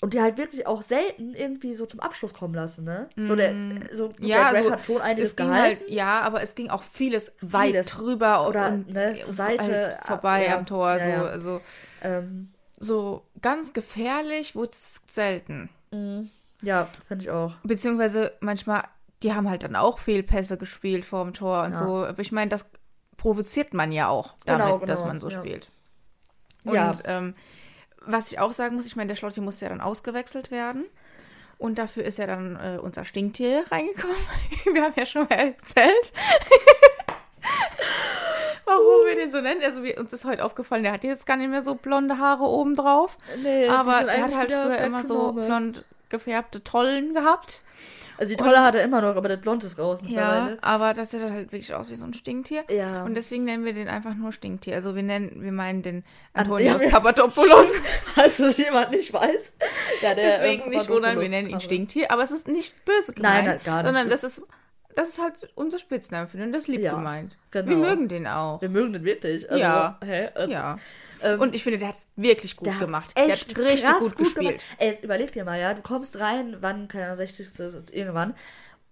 und die halt wirklich auch selten irgendwie so zum Abschluss kommen lassen, ne? So der, mm. so, ja, der also, hat schon einiges gehalten. Halt, ja, aber es ging auch vieles, vieles weit drüber oder und, ne, zur Seite halt vorbei ja, am Tor. Ja, so. Also, ähm, so ganz gefährlich wurde es selten. Mm. Ja, finde ich auch. Beziehungsweise manchmal, die haben halt dann auch Fehlpässe gespielt vor dem Tor und so. Aber ich meine, das provoziert man ja auch damit, genau, genau, dass man so spielt. Und ähm, was ich auch sagen muss, ich meine, der Schlotti muss ja dann ausgewechselt werden. Und dafür ist ja dann äh, unser Stinktier reingekommen. wir haben ja schon mal erzählt. Warum wir den so nennen. Also wir, uns ist heute aufgefallen, der hat jetzt gar nicht mehr so blonde Haare oben drauf. Nee, aber der hat halt früher immer so blond gefärbte Tollen gehabt. Also die Tolle hat er immer noch, aber der Blond ist raus mittlerweile. Ja, aber das sieht halt wirklich aus wie so ein Stinktier. Ja. Und deswegen nennen wir den einfach nur Stinktier. Also wir nennen, wir meinen den Antonius ja, Papadopoulos. Falls es jemand nicht weiß. Ja, der deswegen nicht wundern, wir nennen ihn Stinktier. Aber es ist nicht böse gemeint. Nein, gar nicht. Sondern das ist das ist halt unser Spitzname für den, das lieb ja, gemeint. Genau. Wir mögen den auch. Wir mögen den wirklich. Also, ja. Hä? Also, ja. Ähm, und ich finde, der hat es wirklich gut der gemacht. Echt der hat richtig gut, gut gespielt. Gemacht. Ey, jetzt überleg dir mal, ja, du kommst rein, wann, keine Ahnung, 60. irgendwann,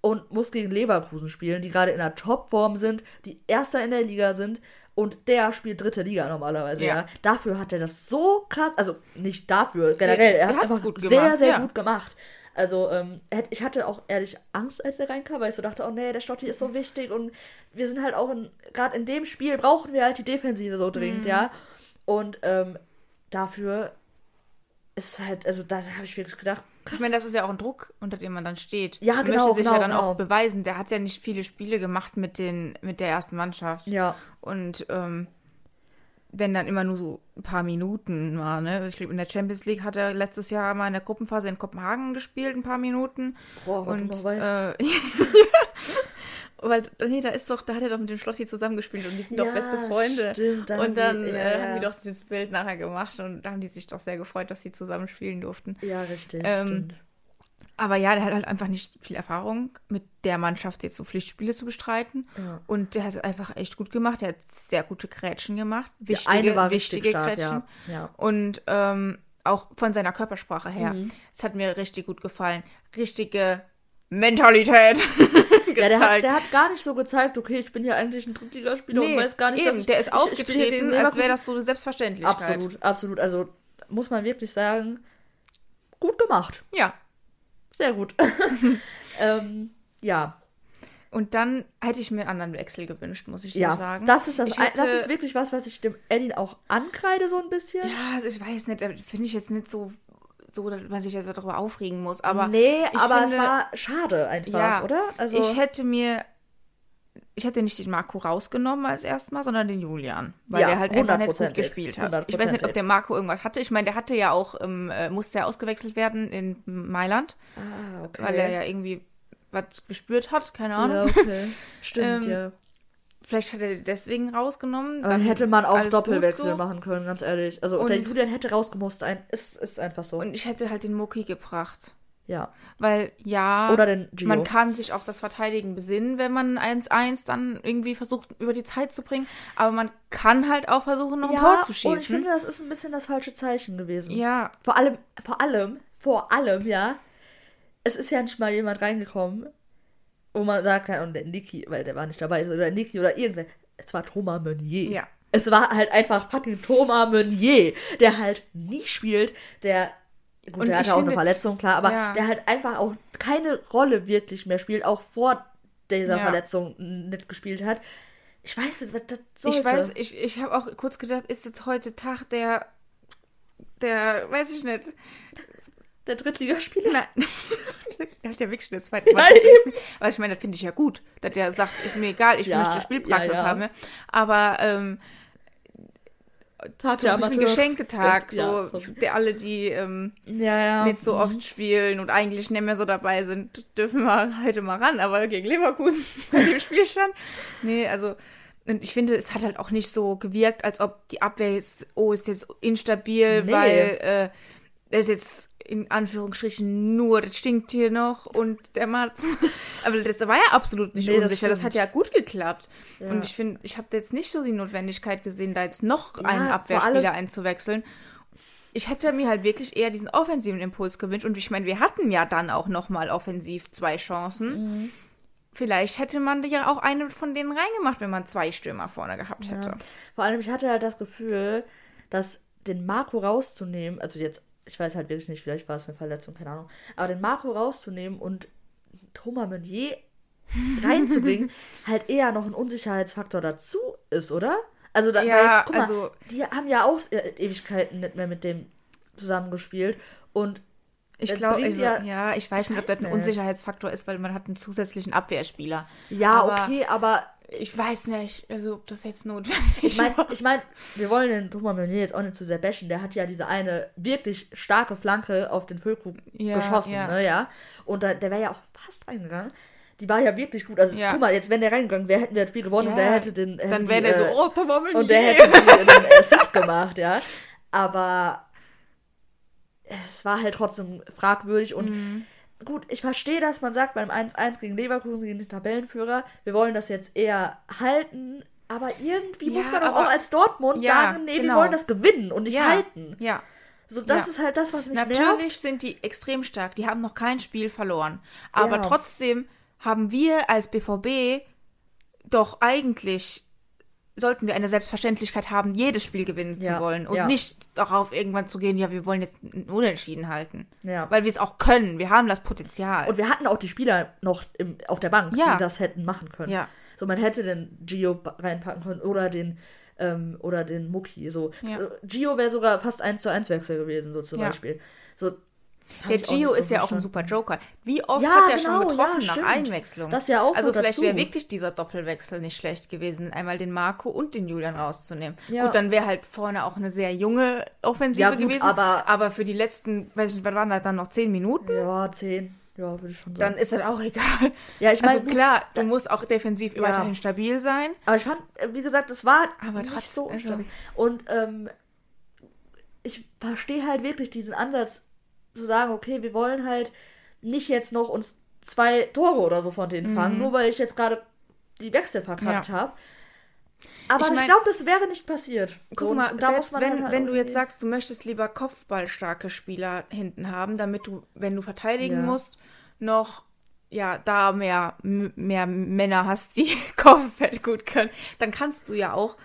und musst gegen Leverkusen spielen, die gerade in der Topform sind, die Erster in der Liga sind. Und der spielt dritte Liga normalerweise, ja. ja. Dafür hat er das so krass, also nicht dafür, generell, er, er hat es einfach sehr, sehr ja. gut gemacht. Also, ähm, ich hatte auch ehrlich Angst, als er reinkam, weil ich so dachte, oh nee, der Stotti ist so wichtig und wir sind halt auch gerade in dem Spiel brauchen wir halt die Defensive so dringend, mhm. ja. Und ähm, dafür ist halt, also da habe ich wirklich gedacht, krass. Ich meine, das ist ja auch ein Druck, unter dem man dann steht. Ja, genau. möchte sich genau, ja dann genau. auch beweisen. Der hat ja nicht viele Spiele gemacht mit, den, mit der ersten Mannschaft. Ja. Und ähm, wenn dann immer nur so ein paar Minuten war, ne? Ich glaube, in der Champions League hat er letztes Jahr mal in der Gruppenphase in Kopenhagen gespielt, ein paar Minuten. Boah, und, du. Äh, weil, nee, da ist doch, da hat er doch mit dem Schlotti zusammengespielt und die sind ja, doch beste Freunde. Stimmt, dann und dann die, ja, äh, haben die doch dieses Bild nachher gemacht und da haben die sich doch sehr gefreut, dass sie zusammen spielen durften. Ja, richtig, ähm, stimmt. Aber ja, der hat halt einfach nicht viel Erfahrung mit der Mannschaft, jetzt so Pflichtspiele zu bestreiten. Ja. Und der hat es einfach echt gut gemacht. Der hat sehr gute Grätschen gemacht. Wichtige, ja, eine war wichtige stark, Grätschen. Ja. ja. Und ähm, auch von seiner Körpersprache her. Mhm. Es mhm. hat mir richtig gut gefallen. Richtige Mentalität. ja, der hat, der hat, gar nicht so gezeigt, okay, ich bin ja eigentlich ein Drittligaspieler nee, und weiß gar nicht, eben, dass ich, der ist aufgetreten, als wäre das so eine Selbstverständlichkeit. Absolut, absolut. Also muss man wirklich sagen, gut gemacht. Ja, sehr gut. ähm, ja. Und dann hätte ich mir einen anderen Wechsel gewünscht, muss ich ja, so sagen. Das ist, das, hätte, das ist wirklich was, was ich dem Eddie auch ankreide, so ein bisschen. Ja, also ich weiß nicht, finde ich jetzt nicht so, so, dass man sich jetzt darüber aufregen muss. Aber nee, aber finde, es war schade einfach, ja, oder? Also, ich hätte mir ich hätte nicht den Marco rausgenommen als erstmal, sondern den Julian, weil ja, der halt einfach nicht gut gespielt hat. Ich weiß nicht, ob der Marco irgendwas hatte. Ich meine, der hatte ja auch, ähm, äh, musste ja ausgewechselt werden in Mailand, ah, okay. weil er ja irgendwie was gespürt hat, keine Ahnung. Ja, okay. Stimmt, ähm, ja. Vielleicht hat er deswegen rausgenommen. Dann, dann hätte man auch Doppelwechsel so. machen können, ganz ehrlich. Also und der Julian hätte rausgemusst. Ein, ist, ist einfach so. Und ich hätte halt den Mucki gebracht. Ja. Weil ja, Oder den Gio. man kann sich auf das Verteidigen besinnen, wenn man 1-1 dann irgendwie versucht, über die Zeit zu bringen. Aber man kann halt auch versuchen, noch ein Tor zu schießen. Und ich finde, das ist ein bisschen das falsche Zeichen gewesen. Ja. Vor allem, vor allem, vor allem, ja. Es ist ja nicht mal jemand reingekommen, wo man kann, und der Niki, weil der war nicht dabei, oder Niki oder irgendwer. Es war Thomas Meunier. Ja. Es war halt einfach fucking Thomas Meunier, der halt nie spielt, der Gut, und der hatte auch finde, eine Verletzung, klar, aber ja. der halt einfach auch keine Rolle wirklich mehr spielt, auch vor dieser ja. Verletzung nicht gespielt hat. Ich weiß nicht, was das sollte. Ich weiß, ich, ich habe auch kurz gedacht, ist jetzt heute Tag der, der, weiß ich nicht. Der Drittligaspieler? Nein. er hat ja wirklich der zweite Mal. Aber ich meine, das finde ich ja gut, dass der sagt, ist mir egal, ich ja, möchte Spielpraxis ja, haben. Aber ähm, Tag so ein bisschen Geschenketag, ja, so für alle, die ähm, ja, ja. nicht so oft mhm. spielen und eigentlich nicht mehr so dabei sind, dürfen wir heute mal ran, aber gegen Leverkusen bei dem Spielstand. Nee, also und ich finde, es hat halt auch nicht so gewirkt, als ob die Abwehr ist, oh, ist jetzt instabil, nee. weil äh, ist jetzt in Anführungsstrichen nur das stinkt hier noch und der Matz. Aber das war ja absolut nicht nee, unsicher. Das, das, hat ja gut geklappt. Ja. Und ich finde, ich habe jetzt nicht so die Notwendigkeit gesehen, da jetzt noch ja, einen Abwehrspieler einzuwechseln. Ich hätte mir halt wirklich eher diesen offensiven Impuls gewünscht. Und ich meine, wir hatten ja dann auch noch mal offensiv zwei Chancen. Mhm. Vielleicht hätte man ja auch eine von denen reingemacht, wenn man zwei Stürmer vorne gehabt hätte. Ja. Vor allem, ich hatte halt das Gefühl, dass den Marco rauszunehmen, also jetzt ich weiß halt wirklich nicht, vielleicht war es eine Verletzung, keine Ahnung. Aber den Marco rauszunehmen und Thomas Meunier reinzubringen, halt eher noch ein Unsicherheitsfaktor dazu ist, oder? Also, da, ja, weil, guck mal, also, die haben ja auch äh, Ewigkeiten nicht mehr mit dem zusammengespielt und ich glaube, also, ja, ja, ich weiß nicht, ob das ein Unsicherheitsfaktor ist, weil man hat einen zusätzlichen Abwehrspieler. Ja, aber, okay, aber ich weiß nicht, also ob das jetzt notwendig ist. Ich meine, ich mein, wir wollen den Thomas Meunier jetzt auch nicht zu sehr bashen. Der hat ja diese eine wirklich starke Flanke auf den Füllkrug ja, geschossen, ja. Ne, ja. Und da, der wäre ja auch fast reingegangen. Die war ja wirklich gut. Also ja. guck mal, jetzt wenn der reingegangen wäre, hätten wir das Spiel gewonnen und der hätte den. Hätte Dann wäre der so, äh, oh, Thomas Meunier. Und der hätte den, den Assist gemacht, ja. Aber es war halt trotzdem fragwürdig und. Mhm gut, ich verstehe, dass man sagt, beim 1-1 gegen Leverkusen, gegen den Tabellenführer, wir wollen das jetzt eher halten, aber irgendwie ja, muss man aber, auch als Dortmund ja, sagen, nee, genau. wir wollen das gewinnen und nicht ja, halten. Ja. So, das ist halt das, was mich Natürlich nervt. Natürlich sind die extrem stark, die haben noch kein Spiel verloren. Aber trotzdem haben wir als BVB doch eigentlich sollten wir eine Selbstverständlichkeit haben, jedes Spiel gewinnen ja, zu wollen und ja. nicht darauf irgendwann zu gehen, ja, wir wollen jetzt Unentschieden halten. Ja. Weil wir es auch können. Wir haben das Potenzial. Und wir hatten auch die Spieler noch im, auf der Bank, ja. die das hätten machen können. Ja. So, man hätte den Gio reinpacken können oder den ähm, oder den Mucki. So. Gio wäre sogar fast 1 zu 1 Wechsel gewesen, so zum Beispiel. So, der Gio ist ja auch ein super Joker. Wie oft ja, hat er genau, schon getroffen ja, nach Einwechslung? Das ja auch Also vielleicht wäre wirklich dieser Doppelwechsel nicht schlecht gewesen, einmal den Marco und den Julian rauszunehmen. Ja. Gut, dann wäre halt vorne auch eine sehr junge Offensive gut, gewesen. Aber, aber für die letzten, weiß ich nicht, was waren das dann noch? Zehn Minuten? Ja, zehn. Ja, würde ich schon sagen. Dann ist das auch egal. Ja, ich meine, also klar, du musst auch defensiv ja. weiterhin stabil sein. Aber ich fand, äh, wie gesagt, das war aber nicht trotzdem, so also, Und ähm, ich verstehe halt wirklich diesen Ansatz zu sagen, okay, wir wollen halt nicht jetzt noch uns zwei Tore oder so von denen fangen, mhm. nur weil ich jetzt gerade die Wechsel verkackt ja. habe. Aber ich, mein, ich glaube, das wäre nicht passiert. Guck so, mal, selbst wenn, halt wenn du jetzt sagst, du möchtest lieber kopfballstarke Spieler hinten haben, damit du, wenn du verteidigen ja. musst, noch ja, da mehr, mehr Männer hast, die Kopfball gut können, dann kannst du ja auch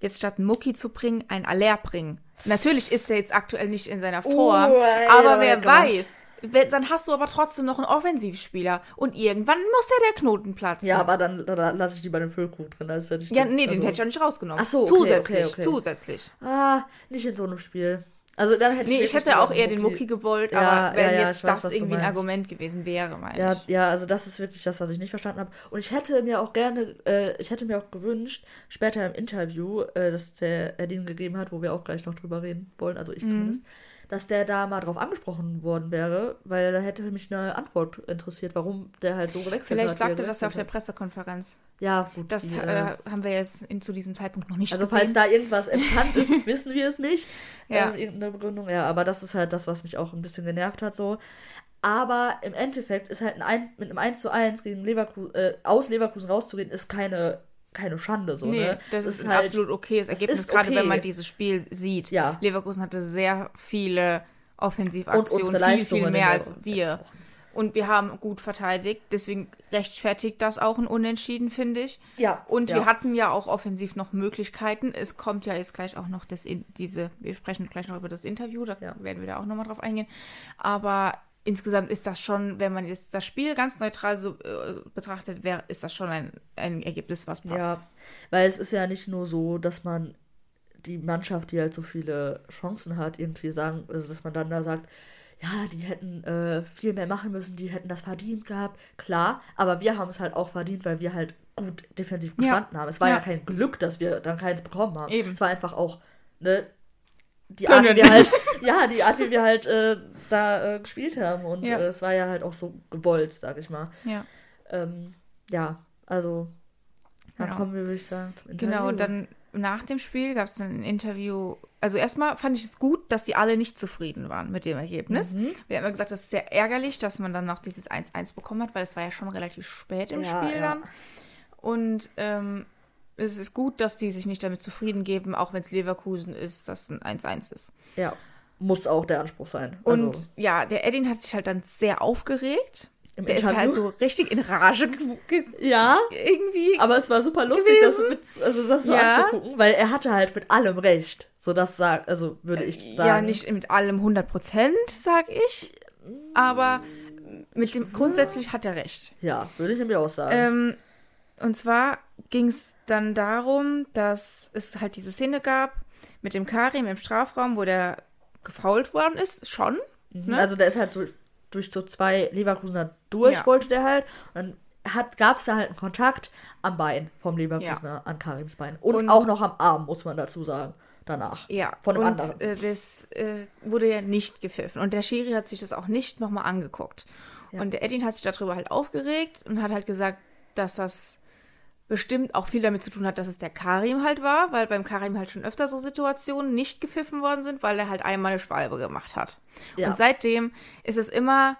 jetzt statt einen Mucki zu bringen, ein Aller bringen. Natürlich ist er jetzt aktuell nicht in seiner Form, oh, aber ja, wer weiß. Dann hast du aber trotzdem noch einen Offensivspieler. Und irgendwann muss ja der Knoten platzen. Ja, aber dann, dann lasse ich die bei dem Füllkrug drin. Das ja, ja nee, also. den hätte ich auch nicht rausgenommen. Ach so, okay, zusätzlich. Okay, okay. Zusätzlich. Ah, nicht in so einem Spiel. Also dann hätte nee, ich, ich hätte auch eher den Mucki gewollt, ja, aber wenn ja, ja, jetzt weiß, das irgendwie ein Argument gewesen wäre, meine ja, ich. Ja, also das ist wirklich das, was ich nicht verstanden habe. Und ich hätte mir auch gerne, äh, ich hätte mir auch gewünscht, später im Interview, äh, das der Erdin gegeben hat, wo wir auch gleich noch drüber reden wollen, also ich mhm. zumindest, dass der da mal drauf angesprochen worden wäre, weil da hätte mich eine Antwort interessiert, warum der halt so gewechselt Vielleicht hat. Vielleicht sagte das ja auf der Pressekonferenz. Ja, gut. Das die, äh, haben wir jetzt in, zu diesem Zeitpunkt noch nicht Also gesehen. falls da irgendwas bekannt ist, wissen wir es nicht. Ja. Ähm, irgendeine Begründung, ja, aber das ist halt das, was mich auch ein bisschen genervt hat so. Aber im Endeffekt ist halt ein 1, mit einem 1 zu 1 gegen Leverkusen, äh, aus Leverkusen rauszugehen, ist keine keine Schande. So, nee, ne? das, das ist, ist halt, absolut okayes Ergebnis, gerade okay. wenn man dieses Spiel sieht. Ja. Leverkusen hatte sehr viele Offensivaktionen, viel, viel mehr als wir. Und wir haben gut verteidigt, deswegen rechtfertigt das auch ein Unentschieden, finde ich. Ja. Und ja. wir hatten ja auch offensiv noch Möglichkeiten. Es kommt ja jetzt gleich auch noch das in, diese, wir sprechen gleich noch über das Interview, da ja. werden wir da auch nochmal drauf eingehen. Aber insgesamt ist das schon, wenn man jetzt das Spiel ganz neutral so äh, betrachtet, wär, ist das schon ein, ein Ergebnis, was passt. Ja, weil es ist ja nicht nur so, dass man die Mannschaft, die halt so viele Chancen hat, irgendwie sagen, also dass man dann da sagt, ja, die hätten äh, viel mehr machen müssen, die hätten das verdient gehabt, klar, aber wir haben es halt auch verdient, weil wir halt gut defensiv gestanden ja. haben. Es war ja. ja. kein Glück, dass wir dann keins bekommen haben. Eben. Es war einfach auch, ne, die Art, wie wir halt, ja, die Art, wie wir halt äh, da äh, gespielt haben. Und ja. äh, es war ja halt auch so gewollt, sag ich mal. Ja. Ähm, ja, also dann genau. kommen wir, würde ich sagen, zum Interview. Genau, und dann nach dem Spiel gab es dann ein Interview. Also erstmal fand ich es gut, dass die alle nicht zufrieden waren mit dem Ergebnis. Mhm. Wir haben ja gesagt, das ist sehr ärgerlich, dass man dann noch dieses 1-1 bekommen hat, weil es war ja schon relativ spät im ja, Spiel dann. Und ähm, es ist gut, dass die sich nicht damit zufrieden geben, auch wenn es Leverkusen ist, dass ein 1-1 ist. Ja, muss auch der Anspruch sein. Also. Und ja, der Edin hat sich halt dann sehr aufgeregt. Im der Interview? ist halt so richtig in Rage Ja. Irgendwie. Aber es war super lustig, das, mit, also das so ja. anzugucken, weil er hatte halt mit allem recht. So das sagt, also würde ich sagen. Ja, nicht mit allem 100 Prozent, sag ich. Aber mit dem grundsätzlich hat er recht. Ja, würde ich mir auch sagen. Ähm, und zwar ging es dann darum, dass es halt diese Szene gab mit dem Karim im Strafraum, wo der gefault worden ist, schon. Mhm. Ne? Also der ist halt durch, durch so zwei Leverkusener durch, ja. wollte der halt. Und dann gab es da halt einen Kontakt am Bein vom Leverkusener ja. an Karims Bein. Und, und, auch noch am Arm, muss man dazu sagen. Danach. Ja, von dem und, anderen. Äh, das äh, wurde ja nicht gepfiffen. Und der Schiri hat sich das auch nicht nochmal angeguckt. Ja. Und der Edin hat sich darüber halt aufgeregt und hat halt gesagt, dass das bestimmt auch viel damit zu tun hat, dass es der Karim halt war, weil beim Karim halt schon öfter so Situationen nicht gepfiffen worden sind, weil er halt einmal eine Schwalbe gemacht hat. Ja. Und seitdem ist es immer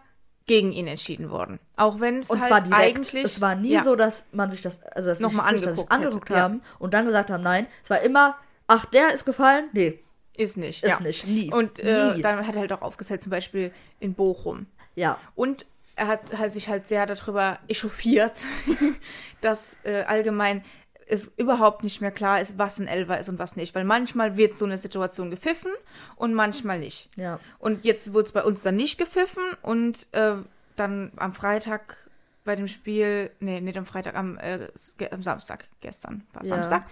gegen ihn entschieden worden. Auch wenn es halt direkt. eigentlich. Es war nie ja. so, dass man sich das, also dass nochmal angeguckt, angeguckt haben ja. und dann gesagt haben, nein. Es war immer, ach, der ist gefallen? Nee. Ist nicht. Ist ja. nicht, nie. Und äh, nie. dann hat er halt auch aufgezählt, zum Beispiel in Bochum. Ja. Und er hat, hat sich halt sehr darüber echauffiert, dass äh, allgemein es überhaupt nicht mehr klar ist, was ein Elfer ist und was nicht. Weil manchmal wird so eine Situation gepfiffen und manchmal nicht. Ja. Und jetzt wurde es bei uns dann nicht gepfiffen und äh, dann am Freitag bei dem Spiel, nee, nicht am Freitag, am, äh, am Samstag, gestern war ja. Samstag,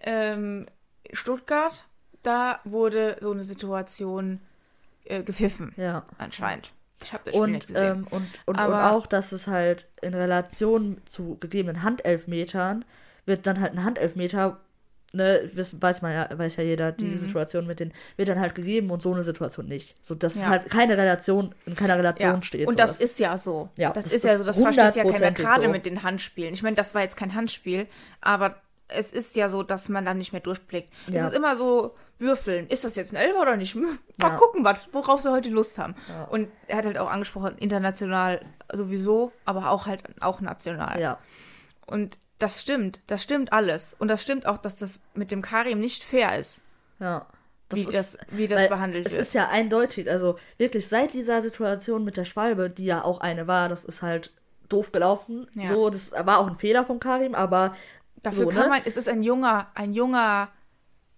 ähm, Stuttgart, da wurde so eine Situation äh, gepfiffen. Ja. Anscheinend. Ich habe das Spiel und, nicht gesehen. Ähm, und, und, und, auch, dass es halt in Relation zu gegebenen Handelfmetern wird dann halt ein Handelfmeter ne, weiß man ja, weiß ja jeder, die mhm. Situation mit den, wird dann halt gegeben und so eine Situation nicht. So, dass ja. es halt keine Relation, in keiner Relation ja. steht. Und sowas. das ist ja so. Ja, das, das ist ja so, das versteht ja keiner gerade so. mit den Handspielen. Ich meine, das war jetzt kein Handspiel, aber es ist ja so, dass man dann nicht mehr durchblickt. Es ja. ist immer so, würfeln. Ist das jetzt ein Elfer oder nicht? Mal ja. gucken, was, worauf sie heute Lust haben. Ja. Und er hat halt auch angesprochen, international sowieso, aber auch halt auch national. Ja. Und das stimmt, das stimmt alles. Und das stimmt auch, dass das mit dem Karim nicht fair ist. Ja. Das wie, ist, das, wie das behandelt es wird. Es ist ja eindeutig, also wirklich seit dieser Situation mit der Schwalbe, die ja auch eine war, das ist halt doof gelaufen. Ja. So, das war auch ein Fehler von Karim, aber Dafür so, kann ne? man, es ist ein junger, ein junger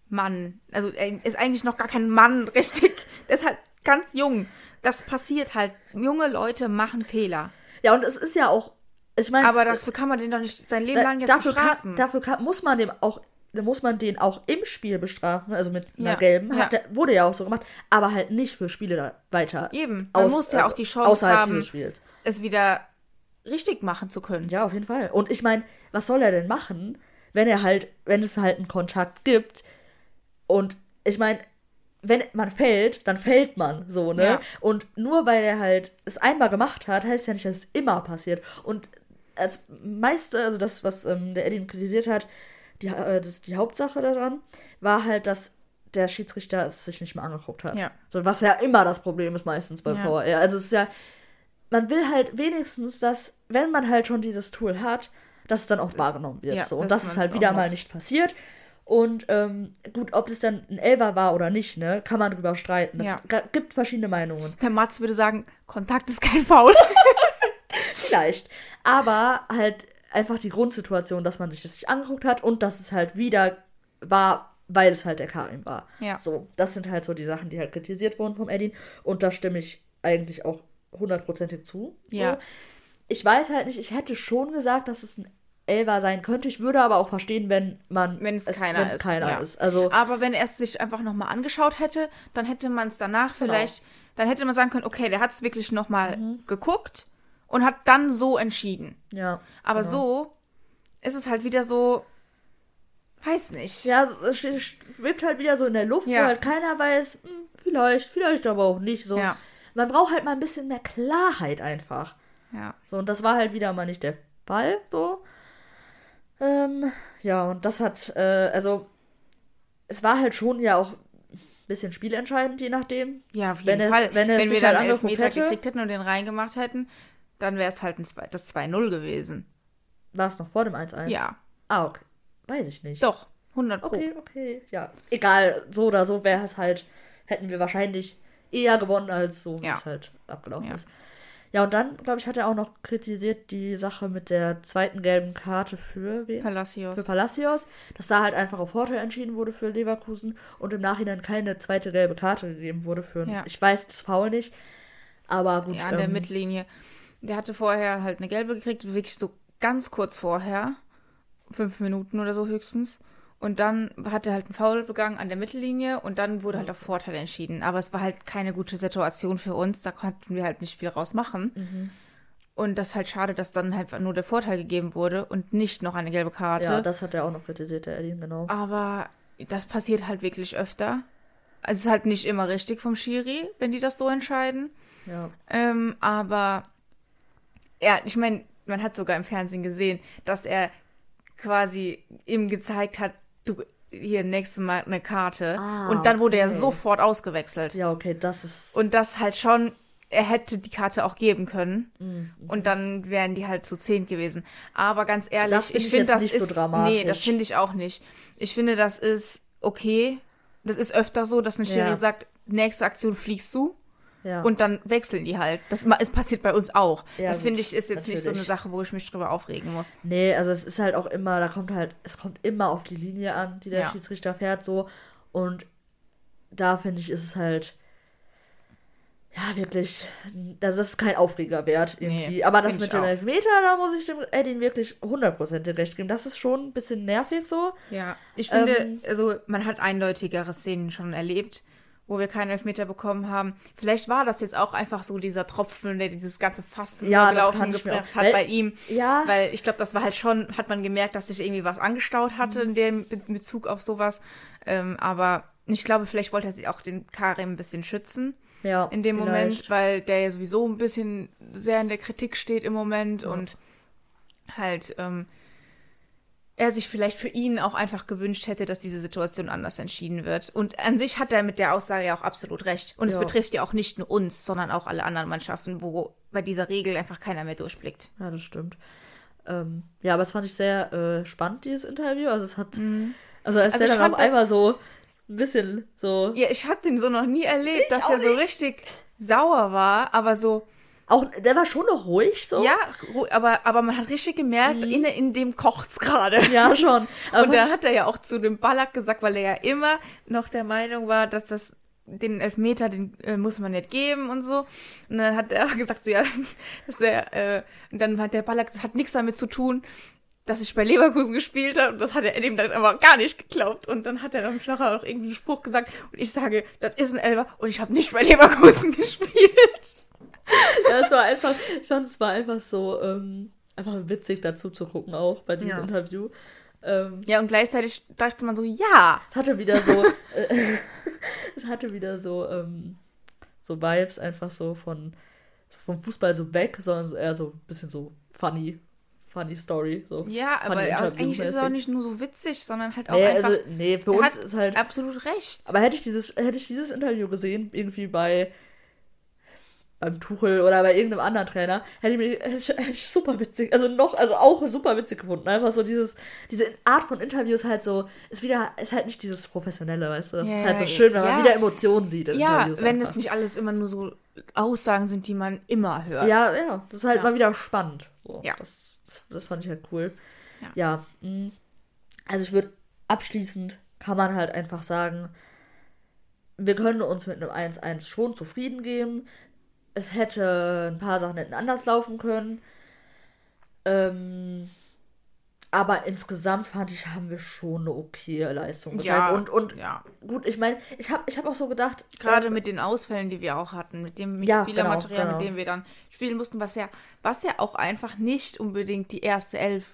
Mann. Also er ist eigentlich noch gar kein Mann, richtig. Der ist halt ganz jung. Das passiert halt. Junge Leute machen Fehler. Ja, und es ist ja auch, ich meine. Aber dafür kann man den doch nicht sein Leben lang jetzt dafür bestrafen. Kann, dafür kann, muss man dem auch, muss man den auch im Spiel bestrafen, also mit einer ja, gelben. Hat, ja. wurde ja auch so gemacht, aber halt nicht für Spiele weiter. Eben. Man aus, muss ja auch die Chance haben, es wieder richtig machen zu können. Ja, auf jeden Fall. Und ich meine, was soll er denn machen, wenn er halt, wenn es halt einen Kontakt gibt, und ich meine, wenn man fällt, dann fällt man so, ne? Ja. Und nur weil er halt es einmal gemacht hat, heißt ja nicht, dass es immer passiert. Und als meiste, also das, was ähm, der Eddie kritisiert hat, die, äh, das, die Hauptsache daran, war halt, dass der Schiedsrichter es sich nicht mehr angeguckt hat. Ja. So, was ja immer das Problem ist meistens bei ja. VR. Also es ist ja, man will halt wenigstens, dass, wenn man halt schon dieses Tool hat, dass es dann auch wahrgenommen wird. Ja, so. Und das, das ist halt wieder mal nicht passiert. Und ähm, gut, ob es dann ein Elver war oder nicht, ne, kann man drüber streiten. Es ja. gibt verschiedene Meinungen. Der Mats würde sagen, Kontakt ist kein Foul. Vielleicht. Aber halt einfach die Grundsituation, dass man sich das nicht angeguckt hat und dass es halt wieder war, weil es halt der Karim war. Ja. So, das sind halt so die Sachen, die halt kritisiert wurden vom Edin. Und da stimme ich eigentlich auch hundertprozentig zu. Ja. Ich weiß halt nicht, ich hätte schon gesagt, dass es ein Elva sein könnte. Ich würde aber auch verstehen, wenn man wenn es keiner, ist, keiner ja. ist. Also aber wenn er es sich einfach nochmal angeschaut hätte, dann hätte man es danach genau. vielleicht, dann hätte man sagen können, okay, der hat es wirklich nochmal mhm. geguckt und hat dann so entschieden. Ja. Aber genau. so ist es halt wieder so, weiß nicht. Ja, es schwebt halt wieder so in der Luft, ja. wo halt keiner weiß, hm, vielleicht, vielleicht aber auch nicht so. Ja. Man braucht halt mal ein bisschen mehr Klarheit einfach. Ja. So, und das war halt wieder mal nicht der Fall, so. Ähm, ja, und das hat, äh, also, es war halt schon ja auch ein bisschen spielentscheidend, je nachdem. Ja, auf jeden wenn Fall. Es, wenn, wenn wir dann halt Elfmeter hätte, gekriegt hätten und den reingemacht hätten, dann wäre es halt ein, das 2-0 gewesen. War es noch vor dem 1-1? Ja. Ah, okay. Weiß ich nicht. Doch, 100 Pro. Okay, okay, ja. Egal, so oder so wäre es halt, hätten wir wahrscheinlich eher gewonnen, als so, wie ja. es halt abgelaufen ja. ist. Ja, und dann, glaube ich, hat er auch noch kritisiert die Sache mit der zweiten gelben Karte für wen? Palacios. Für Palacios, dass da halt einfach auf Vorteil entschieden wurde für Leverkusen und im Nachhinein keine zweite gelbe Karte gegeben wurde für, ja. ich weiß das Foul nicht, aber gut. Ja, an ähm, der Mittellinie. Der hatte vorher halt eine gelbe gekriegt, wirklich so ganz kurz vorher, fünf Minuten oder so höchstens. Und dann hat er halt einen Foul begangen an der Mittellinie und dann wurde halt auf Vorteil entschieden. Aber es war halt keine gute Situation für uns. Da konnten wir halt nicht viel rausmachen. Mhm. Und das ist halt schade, dass dann halt nur der Vorteil gegeben wurde und nicht noch eine gelbe Karte. Ja, das hat er auch noch kritisiert, der Edin, genau. Aber das passiert halt wirklich öfter. Also es ist halt nicht immer richtig vom Schiri, wenn die das so entscheiden. Ja. Ähm, aber ja, ich meine, man hat sogar im Fernsehen gesehen, dass er quasi ihm gezeigt hat, du hier nächstes Mal eine Karte. Ah, und dann wurde okay. er sofort ausgewechselt. Ja, okay, das ist. Und das halt schon, er hätte die Karte auch geben können. Mhm. Und dann wären die halt zu zehn gewesen. Aber ganz ehrlich, find ich, ich finde das nicht ist. So dramatisch. Nee, das finde ich auch nicht. Ich finde, das ist okay. Das ist öfter so, dass ein Schiri ja. sagt, nächste Aktion fliegst du. Ja. Und dann wechseln die halt. Das es passiert bei uns auch. Ja, das finde ich ist jetzt natürlich. nicht so eine Sache, wo ich mich drüber aufregen muss. Nee, also es ist halt auch immer, da kommt halt, es kommt immer auf die Linie an, die der ja. Schiedsrichter fährt, so. Und da finde ich, ist es halt, ja, wirklich, also das ist kein Aufreger wert irgendwie. Nee, Aber das mit den Elfmeter, da muss ich dem Edin wirklich hundertprozentig recht geben. Das ist schon ein bisschen nervig so. Ja, ich finde, ähm, also man hat eindeutigere Szenen schon erlebt wo wir keinen Elfmeter bekommen haben. Vielleicht war das jetzt auch einfach so dieser Tropfen, der dieses ganze Fass zum ja, Laufen gebracht hat bei ihm. Ja. Weil ich glaube, das war halt schon, hat man gemerkt, dass sich irgendwie was angestaut hatte mhm. in dem Bezug auf sowas. Ähm, aber ich glaube, vielleicht wollte er sich auch den Karim ein bisschen schützen. Ja, in dem vielleicht. Moment, weil der ja sowieso ein bisschen sehr in der Kritik steht im Moment ja. und halt ähm, er sich vielleicht für ihn auch einfach gewünscht hätte, dass diese Situation anders entschieden wird. Und an sich hat er mit der Aussage ja auch absolut recht. Und ja. es betrifft ja auch nicht nur uns, sondern auch alle anderen Mannschaften, wo bei dieser Regel einfach keiner mehr durchblickt. Ja, das stimmt. Ähm, ja, aber es fand ich sehr äh, spannend, dieses Interview. Also es hat, mhm. also als also der dann auf einmal so ein bisschen so. Ja, ich habe den so noch nie erlebt, dass der so richtig sauer war, aber so auch, der war schon noch ruhig so. Ja, aber, aber man hat richtig gemerkt, mhm. in, in dem kocht's gerade. Ja, schon. Aber und da hat er ja auch zu dem Ballack gesagt, weil er ja immer noch der Meinung war, dass das den Elfmeter, den äh, muss man nicht geben und so. Und dann hat er gesagt, so ja, dass der, äh, und dann hat der Ballack, das hat nichts damit zu tun, dass ich bei Leverkusen gespielt habe und das hat er dem dann aber gar nicht geglaubt und dann hat er dann nachher auch irgendeinen Spruch gesagt und ich sage, das ist ein Elber und ich habe nicht bei Leverkusen gespielt. ja, es war einfach, ich fand es war einfach so, ähm, einfach witzig dazu zu gucken auch bei diesem ja. Interview. Ähm, ja, und gleichzeitig dachte man so, ja. Es hatte wieder so, äh, es hatte wieder so, ähm, so Vibes einfach so von, vom Fußball so weg, sondern eher so ein bisschen so funny, funny Story. So ja, aber eigentlich ist es auch nicht nur so witzig, sondern halt auch nee, einfach. Also, nee, für uns ist halt. Absolut recht. Aber hätte ich dieses, hätte ich dieses Interview gesehen, irgendwie bei beim Tuchel oder bei irgendeinem anderen Trainer, hätte ich mich hätte ich, hätte ich super witzig, also noch, also auch super witzig gefunden. Einfach so dieses, diese Art von Interviews halt so, ist wieder, ist halt nicht dieses Professionelle, weißt du? Das ja, ist halt so schön, wenn ja. man wieder Emotionen sieht in ja, Interviews. Ja, wenn einfach. es nicht alles immer nur so Aussagen sind, die man immer hört. Ja, ja, das ist halt mal wieder spannend. So, ja. Das, das, das, fand ich halt cool. Ja. ja mm. also ich würde abschließend kann man halt einfach sagen, wir können uns mit einem 1-1 schon zufrieden geben es hätte ein paar Sachen hätten anders laufen können. Ähm, aber insgesamt fand ich, haben wir schon eine okay Leistung. Ja, und, und ja. gut, ich meine, ich habe ich hab auch so gedacht. Gerade äh, mit den Ausfällen, die wir auch hatten, mit dem ja, Spielermaterial, genau, genau. mit dem wir dann spielen mussten, was ja, was ja auch einfach nicht unbedingt die erste Elf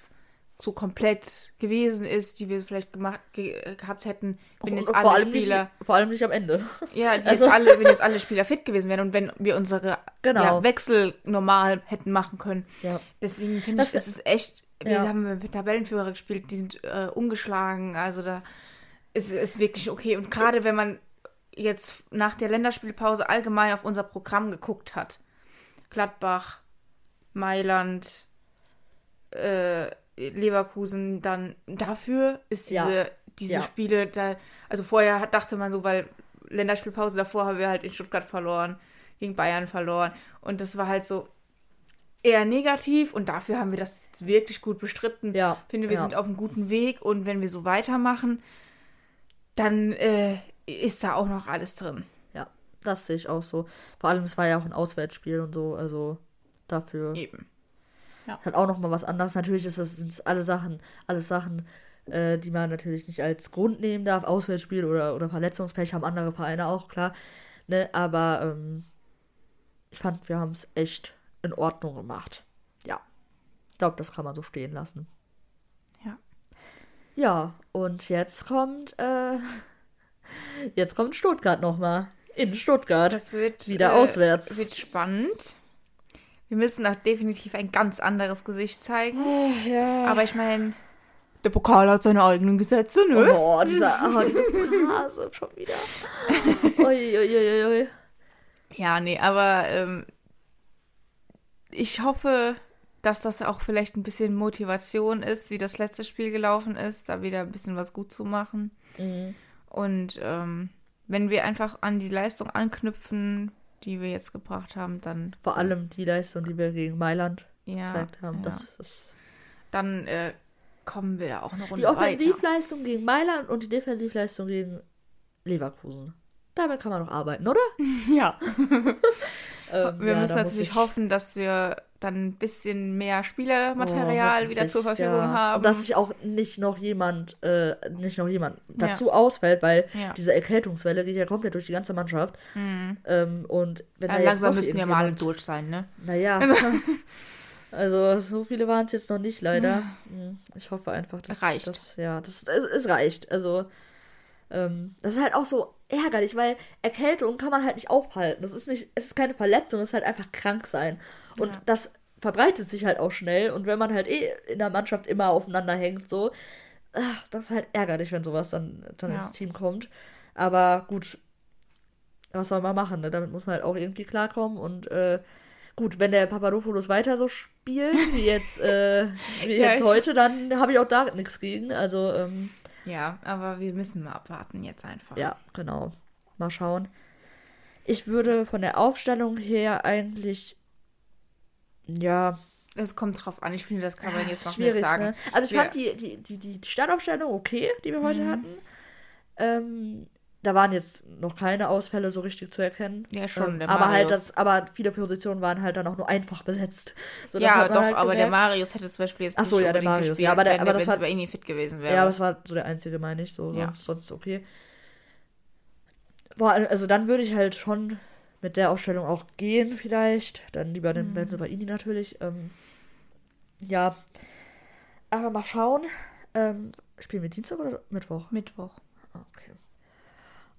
so komplett gewesen ist, die wir vielleicht gemacht, ge gehabt hätten, wenn jetzt alle vor Spieler. Nicht, vor allem nicht am Ende. Ja, also. jetzt alle, wenn jetzt alle Spieler fit gewesen wären und wenn wir unsere genau. ja, Wechsel normal hätten machen können. Ja. Deswegen finde ich, ist echt. Wir ja. haben mit Tabellenführer gespielt, die sind äh, ungeschlagen. Also da ist es wirklich okay. Und gerade wenn man jetzt nach der Länderspielpause allgemein auf unser Programm geguckt hat. Gladbach, Mailand, äh, Leverkusen dann dafür ist diese, ja. diese ja. Spiele da, also vorher dachte man so, weil Länderspielpause davor haben wir halt in Stuttgart verloren, gegen Bayern verloren und das war halt so eher negativ und dafür haben wir das jetzt wirklich gut bestritten. Ja. Ich finde, wir ja. sind auf einem guten Weg und wenn wir so weitermachen, dann äh, ist da auch noch alles drin. Ja, das sehe ich auch so. Vor allem, es war ja auch ein Auswärtsspiel und so, also dafür. Eben. Ja. Hat auch nochmal was anderes. Natürlich ist das sind alle Sachen, alles Sachen, äh, die man natürlich nicht als Grund nehmen darf. Auswärtsspiel oder, oder Verletzungspech haben andere Vereine auch, klar. Ne? Aber ähm, ich fand, wir haben es echt in Ordnung gemacht. Ja. Ich glaube, das kann man so stehen lassen. Ja. Ja, und jetzt kommt, äh, jetzt kommt Stuttgart nochmal. In Stuttgart. Das wird wieder äh, auswärts. Wird spannend. Wir müssen auch definitiv ein ganz anderes Gesicht zeigen. Oh, ja. Aber ich meine, der Pokal hat seine eigenen Gesetze, ne? Oh, dieser oh, Hase schon wieder. Uiuiuiui. Ui, ui. Ja, nee, aber ähm, ich hoffe, dass das auch vielleicht ein bisschen Motivation ist, wie das letzte Spiel gelaufen ist, da wieder ein bisschen was gut zu machen. Mhm. Und ähm, wenn wir einfach an die Leistung anknüpfen, die wir jetzt gebracht haben, dann. Vor allem die Leistung, die wir gegen Mailand ja, gezeigt haben. Ja. Das ist dann äh, kommen wir da auch eine Runde Die Offensivleistung weiter. gegen Mailand und die Defensivleistung gegen Leverkusen. Damit kann man noch arbeiten, oder? ja. ähm, wir ja, müssen natürlich hoffen, dass wir dann ein bisschen mehr Spielermaterial oh, wieder zur Verfügung ja. haben. Und dass sich auch nicht noch jemand, äh, nicht noch jemand dazu ja. ausfällt, weil ja. diese Erkältungswelle geht ja komplett durch die ganze Mannschaft. Mhm. Ähm, und wenn da langsam müssen wir mal durch sein, ne? Naja. also so viele waren es jetzt noch nicht, leider. Hm, ich hoffe einfach, dass reicht. das, ja, das, es, es reicht. Also ähm, das ist halt auch so ärgerlich, weil Erkältung kann man halt nicht aufhalten. Das ist nicht, es ist keine Verletzung, es ist halt einfach krank sein. Und ja. das verbreitet sich halt auch schnell. Und wenn man halt eh in der Mannschaft immer aufeinander hängt, so, ach, das ist halt ärgerlich, wenn sowas dann, dann ja. ins Team kommt. Aber gut, was soll man machen? Ne? Damit muss man halt auch irgendwie klarkommen. Und äh, gut, wenn der Papadopoulos weiter so spielt, wie jetzt, äh, wie ja, jetzt heute, dann habe ich auch da nichts gegen. Also, ähm, ja, aber wir müssen mal abwarten jetzt einfach. Ja, genau. Mal schauen. Ich würde von der Aufstellung her eigentlich ja. Es kommt drauf an. Ich finde, das kann man jetzt noch nicht sagen. Ne? Also ich fand die, die, die, die Startaufstellung okay, die wir heute mhm. hatten. Ähm, da waren jetzt noch keine Ausfälle so richtig zu erkennen. Ja, schon. Ähm, aber halt das, aber viele Positionen waren halt dann auch nur einfach besetzt. So, ja, doch, halt aber der Marius hätte zum Beispiel jetzt Ach so, ja, der Marius. Gespielt, ja, aber, der, aber das war bei Ihnen fit gewesen wäre. Ja, aber das war so der einzige, meine ich. So, ja. sonst, sonst okay. Boah, also dann würde ich halt schon mit der Aufstellung auch gehen, vielleicht. Dann lieber den mhm. Benzo bei Ini natürlich. Ähm, ja. Aber mal schauen. Ähm, spielen wir Dienstag oder Mittwoch? Mittwoch. Ah, okay.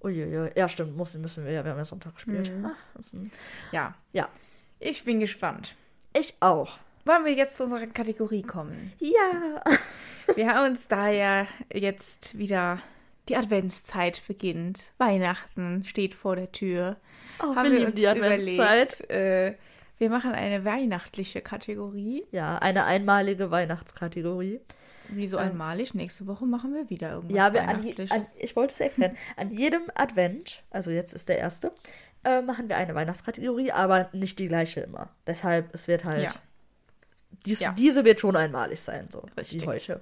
Uiuiui. Ja, stimmt, müssen, müssen wir ja. Wir haben ja Sonntag gespielt. Mhm. Mhm. Ja. Ja. Ich bin gespannt. Ich auch. Wollen wir jetzt zu unserer Kategorie kommen? Ja. wir haben uns da ja jetzt wieder die Adventszeit beginnt. Weihnachten steht vor der Tür. Oh, haben wir, uns die. Überlegt, äh, wir machen eine weihnachtliche Kategorie. Ja, eine einmalige Weihnachtskategorie. Wieso ähm, einmalig? Nächste Woche machen wir wieder irgendwas ja, wir, an, an, ich wollte es erklären. an jedem Advent, also jetzt ist der erste, äh, machen wir eine Weihnachtskategorie, aber nicht die gleiche immer. Deshalb, es wird halt. Ja. Dies, ja. Diese wird schon einmalig sein, so Richtig. wie heute.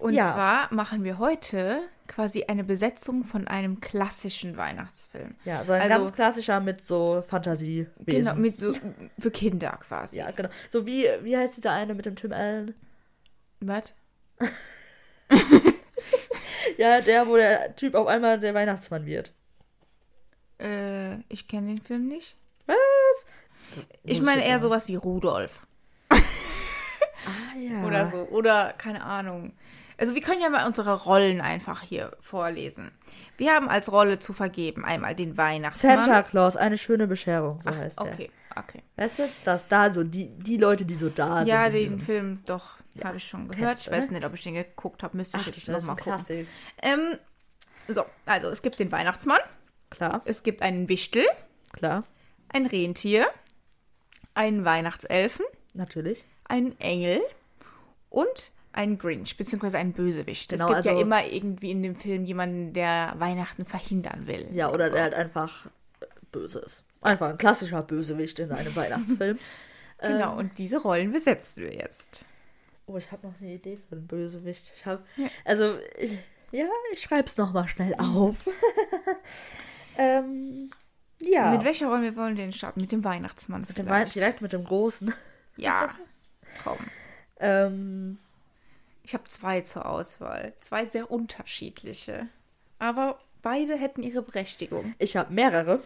Und ja. zwar machen wir heute quasi eine Besetzung von einem klassischen Weihnachtsfilm. Ja, so ein also, ganz klassischer mit so Fantasie. Genau, mit so, für Kinder quasi. Ja, genau. So wie, wie heißt dieser eine mit dem Tim Allen? Was? ja, der, wo der Typ auf einmal der Weihnachtsmann wird. Äh, ich kenne den Film nicht. Was? Ich meine eher sowas wie Rudolf. ah ja. Oder so. Oder, keine Ahnung. Also wir können ja mal unsere Rollen einfach hier vorlesen. Wir haben als Rolle zu vergeben einmal den Weihnachtsmann. Santa Claus, eine schöne Bescherung, so Ach, heißt der. Okay, okay. Weißt du, dass da so die, die Leute, die so da ja, sind. Ja, den Film doch, ja. habe ich schon gehört. Kennst, ich weiß nicht, ob ich den geguckt habe, müsste ich Ach, jetzt nochmal gucken. Ähm, so, also es gibt den Weihnachtsmann. Klar. Es gibt einen Wichtel. Klar. Ein Rentier. Einen Weihnachtselfen. Natürlich. Einen Engel. Und ein Grinch, beziehungsweise ein Bösewicht. Genau, es gibt also, ja immer irgendwie in dem Film jemanden, der Weihnachten verhindern will. Ja, oder so. der halt einfach böse ist. Einfach ein klassischer Bösewicht in einem Weihnachtsfilm. genau, ähm, und diese Rollen besetzen wir jetzt. Oh, ich habe noch eine Idee für einen Bösewicht. Ich habe, ja. also, ich, ja, ich schreibe es nochmal schnell auf. ähm, ja. Mit welcher Rolle wir wollen den starten? Mit dem Weihnachtsmann mit dem Wei direkt mit dem Großen. Ja, komm. ähm, ich habe zwei zur Auswahl. Zwei sehr unterschiedliche. Aber beide hätten ihre Berechtigung. Ich habe mehrere.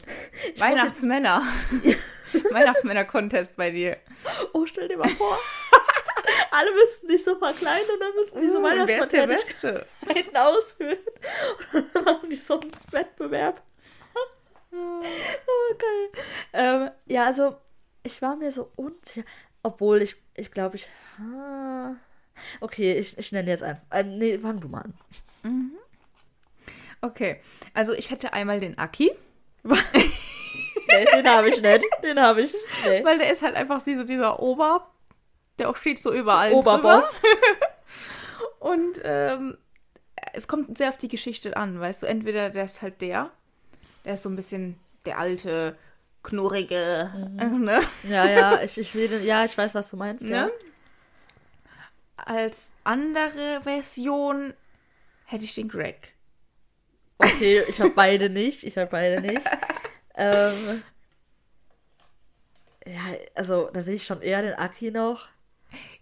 Ich Weihnachtsmänner. Weihnachtsmänner-Contest bei dir. Oh, stell dir mal vor. Alle müssten sich so verkleiden und dann müssten die so uh, Weihnachtsmänner hinten ausführen. Und dann machen die so einen Wettbewerb. oh, geil. Ähm, ja, also ich war mir so unsicher. Obwohl ich, ich glaube, ich. Ah, Okay, ich, ich nenne jetzt einfach. Äh, nee, fang du mal an. Mhm. Okay, also ich hätte einmal den Aki. nee, den habe ich nicht. Den habe ich. Nee. Weil der ist halt einfach so dieser Ober, der auch steht so überall. Oberboss. Und ähm, es kommt sehr auf die Geschichte an, weißt du. Entweder der ist halt der, der ist so ein bisschen der alte, knurrige, mhm. ne? Ja, ja, ich, ich sehe, ja, ich weiß, was du meinst, ne? ja als andere Version hätte ich den Greg. Okay, ich habe beide nicht. Ich habe beide nicht. ähm, Ja, also da sehe ich schon eher den Aki noch.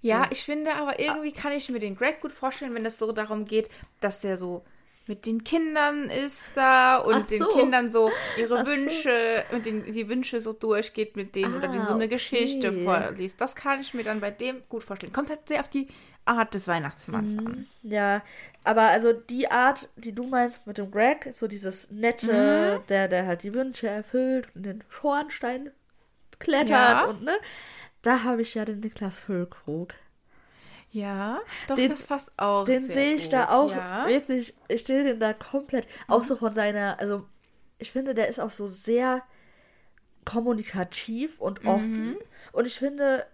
Ja, ich finde aber irgendwie kann ich mir den Greg gut vorstellen, wenn es so darum geht, dass der so mit den Kindern ist da und so. den Kindern so ihre Ach Wünsche so. und den, die Wünsche so durchgeht mit denen ah, oder denen so eine okay. Geschichte vorliest. Das kann ich mir dann bei dem gut vorstellen. Kommt halt sehr auf die Art des Weihnachtsmanns mhm. an. Ja, aber also die Art, die du meinst mit dem Greg, so dieses nette, mhm. der, der halt die Wünsche erfüllt und den Schornstein klettert ja. und ne, da habe ich ja den Niklas Füllkrug. Ja, doch, den, das passt auch. Den sehe ich gut, da auch ja. wirklich, ich stehe den da komplett, mhm. auch so von seiner, also ich finde, der ist auch so sehr kommunikativ und offen. Mhm. Und ich finde,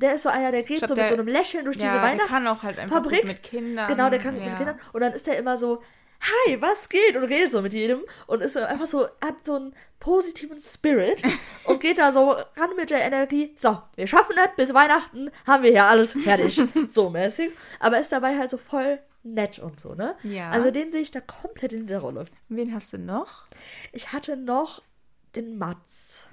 der ist so einer, der geht glaub, so mit der, so einem Lächeln durch ja, diese Weihnachtsfabrik. Der kann auch halt einfach Fabrik. mit Kindern. Genau, der kann ja. mit Kindern. Und dann ist der immer so, hi, was geht? Und redet so mit jedem. Und ist so einfach so, hat so einen positiven Spirit und geht da so ran mit der Energie. So, wir schaffen das, bis Weihnachten haben wir hier alles fertig. so mäßig. Aber ist dabei halt so voll nett und so, ne? Ja. Also den sehe ich da komplett in dieser Rolle. Wen hast du noch? Ich hatte noch den Mats.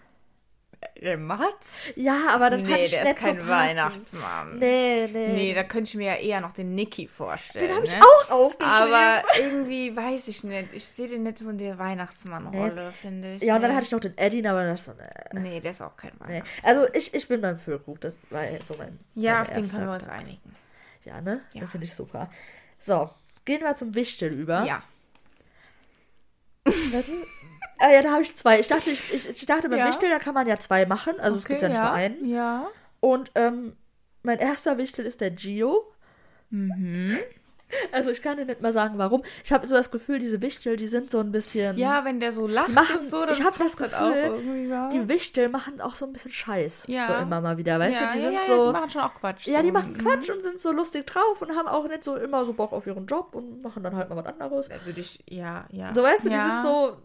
Der Mats? Ja, aber das nee, der ist kein so Weihnachtsmann. Nee, nee. Nee, da könnte ich mir ja eher noch den Nicky vorstellen. Den habe ich ne? auch aufgeschrieben. Aber irgendwie weiß ich nicht. Ich sehe den nicht so in der Weihnachtsmann-Rolle, nee. finde ich. Ja, und nee. dann hatte ich noch den Eddie, aber das ist so eine. Nee, der ist auch kein Weihnachtsmann. Nee. Also ich, ich bin beim Füllkrug. Das war so mein. Ja, auf den können wir uns einigen. Ja, ne? Ja. Den finde ich super. So, gehen wir zum Wichtel über. Ja. Warte. Ah, ja, da habe ich zwei. Ich dachte, ich, ich, ich dachte beim ja. Wichtel, da kann man ja zwei machen. Also okay, es gibt ja nicht nur einen. Ja. Und ähm, mein erster Wichtel ist der Gio. Mhm. Also ich kann dir nicht mal sagen, warum. Ich habe so das Gefühl, diese Wichtel, die sind so ein bisschen. Ja, wenn der so lacht machen, und so, dann ich habe das Gefühl, ja. die Wichtel machen auch so ein bisschen Scheiß. Ja. So immer mal wieder, weißt ja, du? Die ja, sind ja, so. die machen schon auch Quatsch. Ja, die machen mhm. Quatsch und sind so lustig drauf und haben auch nicht so immer so Bock auf ihren Job und machen dann halt mal was anderes. Da würde ich, ja, ja. So weißt du, die sind so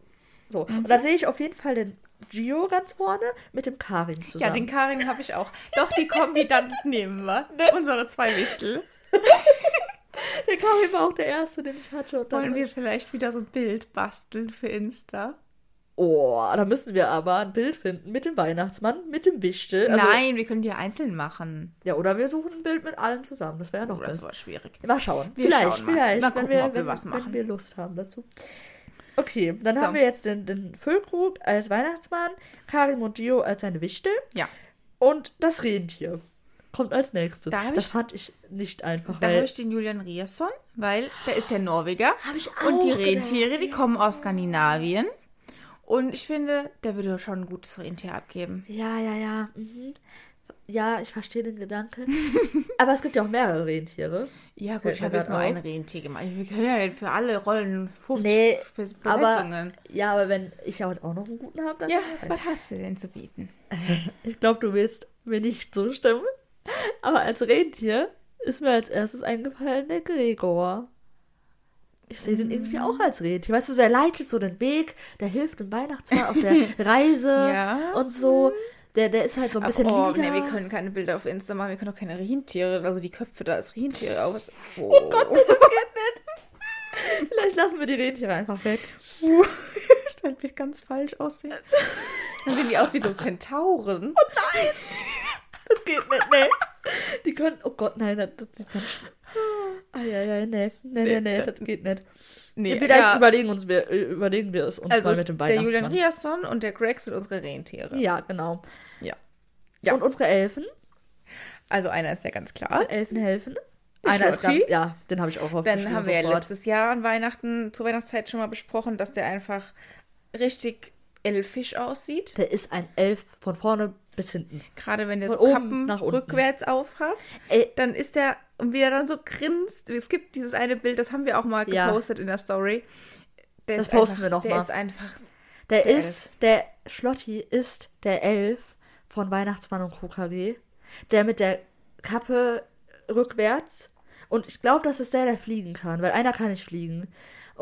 so, mhm. und dann sehe ich auf jeden Fall den Gio ganz vorne mit dem Karin zusammen. Ja, den Karin habe ich auch. Doch, die Kombi, dann nehmen wir. Ne? Unsere zwei Wichtel. der Karin war auch der erste, den ich hatte. Wollen wir vielleicht wieder so ein Bild basteln für Insta? Oh, da müssen wir aber ein Bild finden mit dem Weihnachtsmann, mit dem Wichtel. Also, Nein, wir können die einzeln machen. Ja, oder wir suchen ein Bild mit allen zusammen. Das wäre ja noch oh, Das war schwierig. Mal schauen. Wir vielleicht, schauen mal. vielleicht. Mal gucken, wenn wir, ob wir wenn, was machen. Wenn wir Lust haben dazu. Okay, dann so. haben wir jetzt den, den Füllkrug als Weihnachtsmann, Karim und Gio als seine Wichtel. Ja. Und das Rentier kommt als nächstes. Da das fand ich nicht einfach. Da habe ich den Julian Rierson, weil der ist ja Norweger. Habe ich auch Und die Rentiere, gedacht, die kommen aus Skandinavien. Und ich finde, der würde schon ein gutes Rentier abgeben. Ja, ja, ja. Mhm. Ja, ich verstehe den Gedanken. Aber es gibt ja auch mehrere Rentiere. Ja, gut, ich habe jetzt nur ein Rentier gemacht. Wir können ja nicht für alle Rollen 50 nee, Besetzungen. Aber, ja, aber wenn ich auch noch einen guten habe, dann. Ja, was hast du denn zu bieten? Ich glaube, du willst mir nicht zustimmen. Aber als Rentier ist mir als erstes eingefallen der Gregor. Ich sehe den irgendwie auch als Rentier. Weißt du, der leitet so den Weg, der hilft dem Weihnachtsmann auf der Reise ja. und so. Der, der ist halt so ein bisschen oh, lila. Nee, wir können keine Bilder auf Insta machen, wir können auch keine Rentiere, also die Köpfe da als Rentiere aus. Oh, oh Gott, das geht nicht. Vielleicht lassen wir die Rentiere einfach weg. das wird ganz falsch aussehen. Dann sehen die aus wie so Zentauren. Oh nein! Das geht nicht, ne? Die können, oh Gott, nein, das, das sieht ganz schlimm. Ah, ja, ja, nee, nee, nee, nee, das geht nicht. Nee, Vielleicht ja. überlegen, uns wir, überlegen wir es uns also mal mit dem Weihnachtsmann. Der Julian Riasson und der Greg sind unsere Rentiere. Ja, genau. Ja. ja. Und unsere Elfen? Also einer ist ja ganz klar. Elfen helfen. Einer ist ganz, ja, den habe ich auch auf Dann haben wir ja letztes Jahr an Weihnachten, zur Weihnachtszeit schon mal besprochen, dass der einfach richtig elfisch aussieht. Der ist ein Elf von vorne bis hinten. Gerade wenn der so Kappen rückwärts aufhat, dann ist der und wie er dann so grinst. Es gibt dieses eine Bild, das haben wir auch mal gepostet ja. in der Story. Der das posten einfach, wir noch der mal. Der ist einfach. Der, der ist, Elf. der Schlotti ist der Elf von Weihnachtsmann und KKG. Der mit der Kappe rückwärts. Und ich glaube, das ist der, der fliegen kann, weil einer kann nicht fliegen.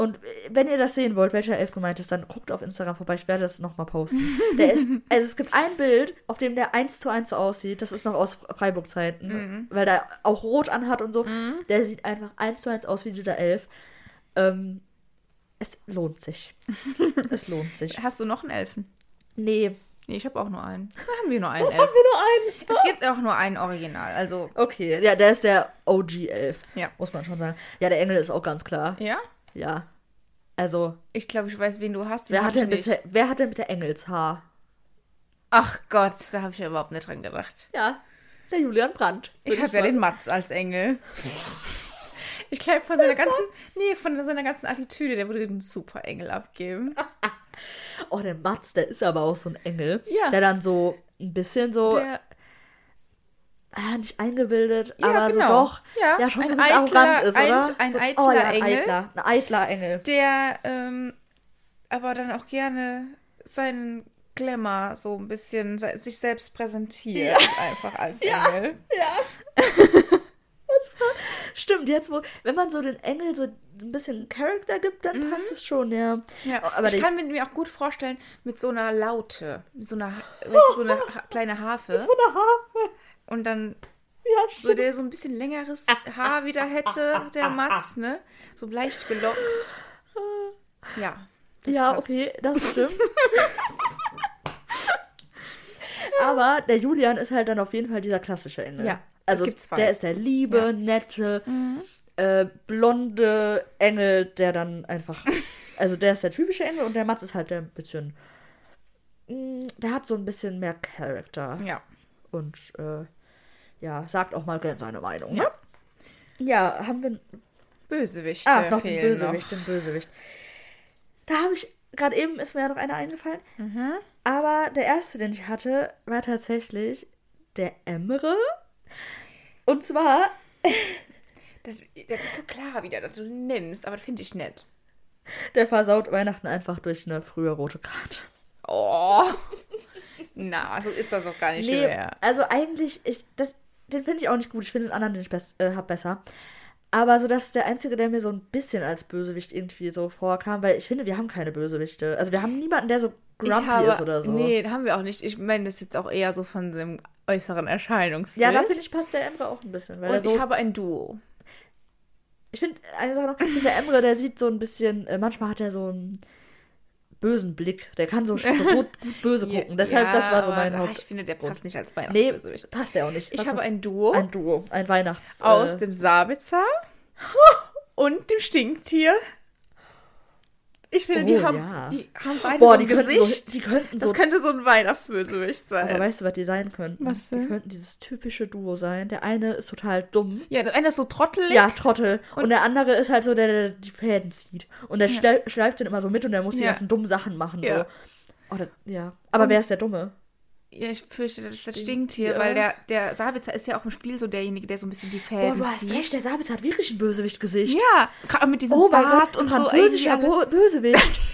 Und wenn ihr das sehen wollt, welcher Elf gemeint ist, dann guckt auf Instagram vorbei. Ich werde das nochmal posten. Der ist, also es gibt ein Bild, auf dem der eins zu eins so aussieht. Das ist noch aus Freiburg-Zeiten, mhm. weil der auch rot anhat und so. Mhm. Der sieht einfach eins zu eins aus wie dieser Elf. Ähm, es lohnt sich. es lohnt sich. Hast du noch einen Elfen? Nee, Nee, ich habe auch nur einen. Da haben wir nur einen Elf. haben wir nur einen? Es gibt auch nur einen Original, also. Okay, ja, der ist der OG-Elf. Ja. Muss man schon sagen. Ja, der Engel ist auch ganz klar. Ja? Ja. Also. Ich glaube, ich weiß, wen du hast. Wer hat, denn bitte, wer hat denn bitte Engelshaar? Ach Gott, da habe ich ja überhaupt nicht dran gedacht. Ja, der Julian Brandt. Ich habe ja den Matz als Engel. Ich glaube, von seiner ganzen, nee, von seiner ganzen Attitüde, der würde den super Engel abgeben. oh, der Mats, der ist aber auch so ein Engel. Ja. Der dann so ein bisschen so. Der, ah, nicht eingebildet, ja, aber genau. so doch. Ja, ja schon ein so ein bisschen arrogant ist, oder? Ein, ein so, eitler oh, ja, Engel. Eitler, ein eitler Engel. Der ähm, aber dann auch gerne seinen Glamour so ein bisschen sich selbst präsentiert, einfach als Engel. Ja. Stimmt, jetzt wo, wenn man so den Engel so ein bisschen Charakter gibt, dann mhm. passt es schon, ja. ja. Aber ich kann mir auch gut vorstellen, mit so einer Laute, mit so einer, weißt so eine kleine Harfe. So einer Harfe. Und dann ja, so der so ein bisschen längeres Haar wieder hätte, der Matz, ne? So leicht gelockt. Ja. Ja, passt. okay, das stimmt. Aber der Julian ist halt dann auf jeden Fall dieser klassische Engel. Ja. Also der ist der liebe, ja. nette, mhm. äh, blonde Engel, der dann einfach. also der ist der typische Engel und der Mats ist halt der ein bisschen. Mh, mm, der hat so ein bisschen mehr Charakter. Ja. Und äh, ja, sagt auch mal gerne seine Meinung. Ja. Ne? Ja, haben wir. Bösewicht. Ah, noch den Bösewicht, noch. den Bösewicht. Da habe ich. Gerade eben ist mir ja noch einer eingefallen. Mhm. Aber der erste, den ich hatte, war tatsächlich der Emre. Und zwar. Das, das ist so klar wieder, dass du den nimmst, aber das finde ich nett. Der versaut Weihnachten einfach durch eine frühe rote Karte. Oh. Na, so ist das auch gar nicht nee, schwer. Also eigentlich, ich, das, den finde ich auch nicht gut. Ich finde den anderen, den ich best, äh, habe, besser. Aber so, das ist der einzige, der mir so ein bisschen als Bösewicht irgendwie so vorkam, weil ich finde, wir haben keine Bösewichte. Also wir haben niemanden, der so grumpy habe, ist oder so. Nee, haben wir auch nicht. Ich meine das jetzt auch eher so von dem äußeren Erscheinungsbild. Ja, da finde ich, passt der Emre auch ein bisschen. Weil Und so, ich habe ein Duo. Ich finde, eine Sache noch, der Emre, der sieht so ein bisschen, äh, manchmal hat er so einen bösen Blick. Der kann so, so gut, gut, böse gucken. Deshalb, ja, das war so mein Haupt. Ich finde, der passt nicht als Weihnachtsbösewicht. Nee, passt der auch nicht. Ich habe ein Duo. Ein Duo, ein Weihnachts... Aus äh, dem Sabitzer und dem Stinktier. Ich finde, oh, die, haben, ja. die haben beide Boah, so ein die Gesicht. So, die könnten so, das könnte so ein Weihnachtsbösewicht sein. Aber weißt du, was die sein könnten? Was denn? Die könnten dieses typische Duo sein. Der eine ist total dumm. Ja, der eine ist so trottelig. Ja, Trottel. Und, und der andere ist halt so, der, der die Fäden zieht. Und der ja. schleift den immer so mit und der muss die ganzen dummen Sachen machen. Ja. So. Oh, das, ja. Aber und, wer ist der Dumme? Ja, ich fürchte, das ist das Stinktier, weil der, der Sabitzer ist ja auch im Spiel so derjenige, der so ein bisschen die Fäden Boah, du hast recht, der Sabitzer hat wirklich ein Bösewicht-Gesicht. Ja, gerade mit diesem oh Bart Gott, und französischer so Bösewicht.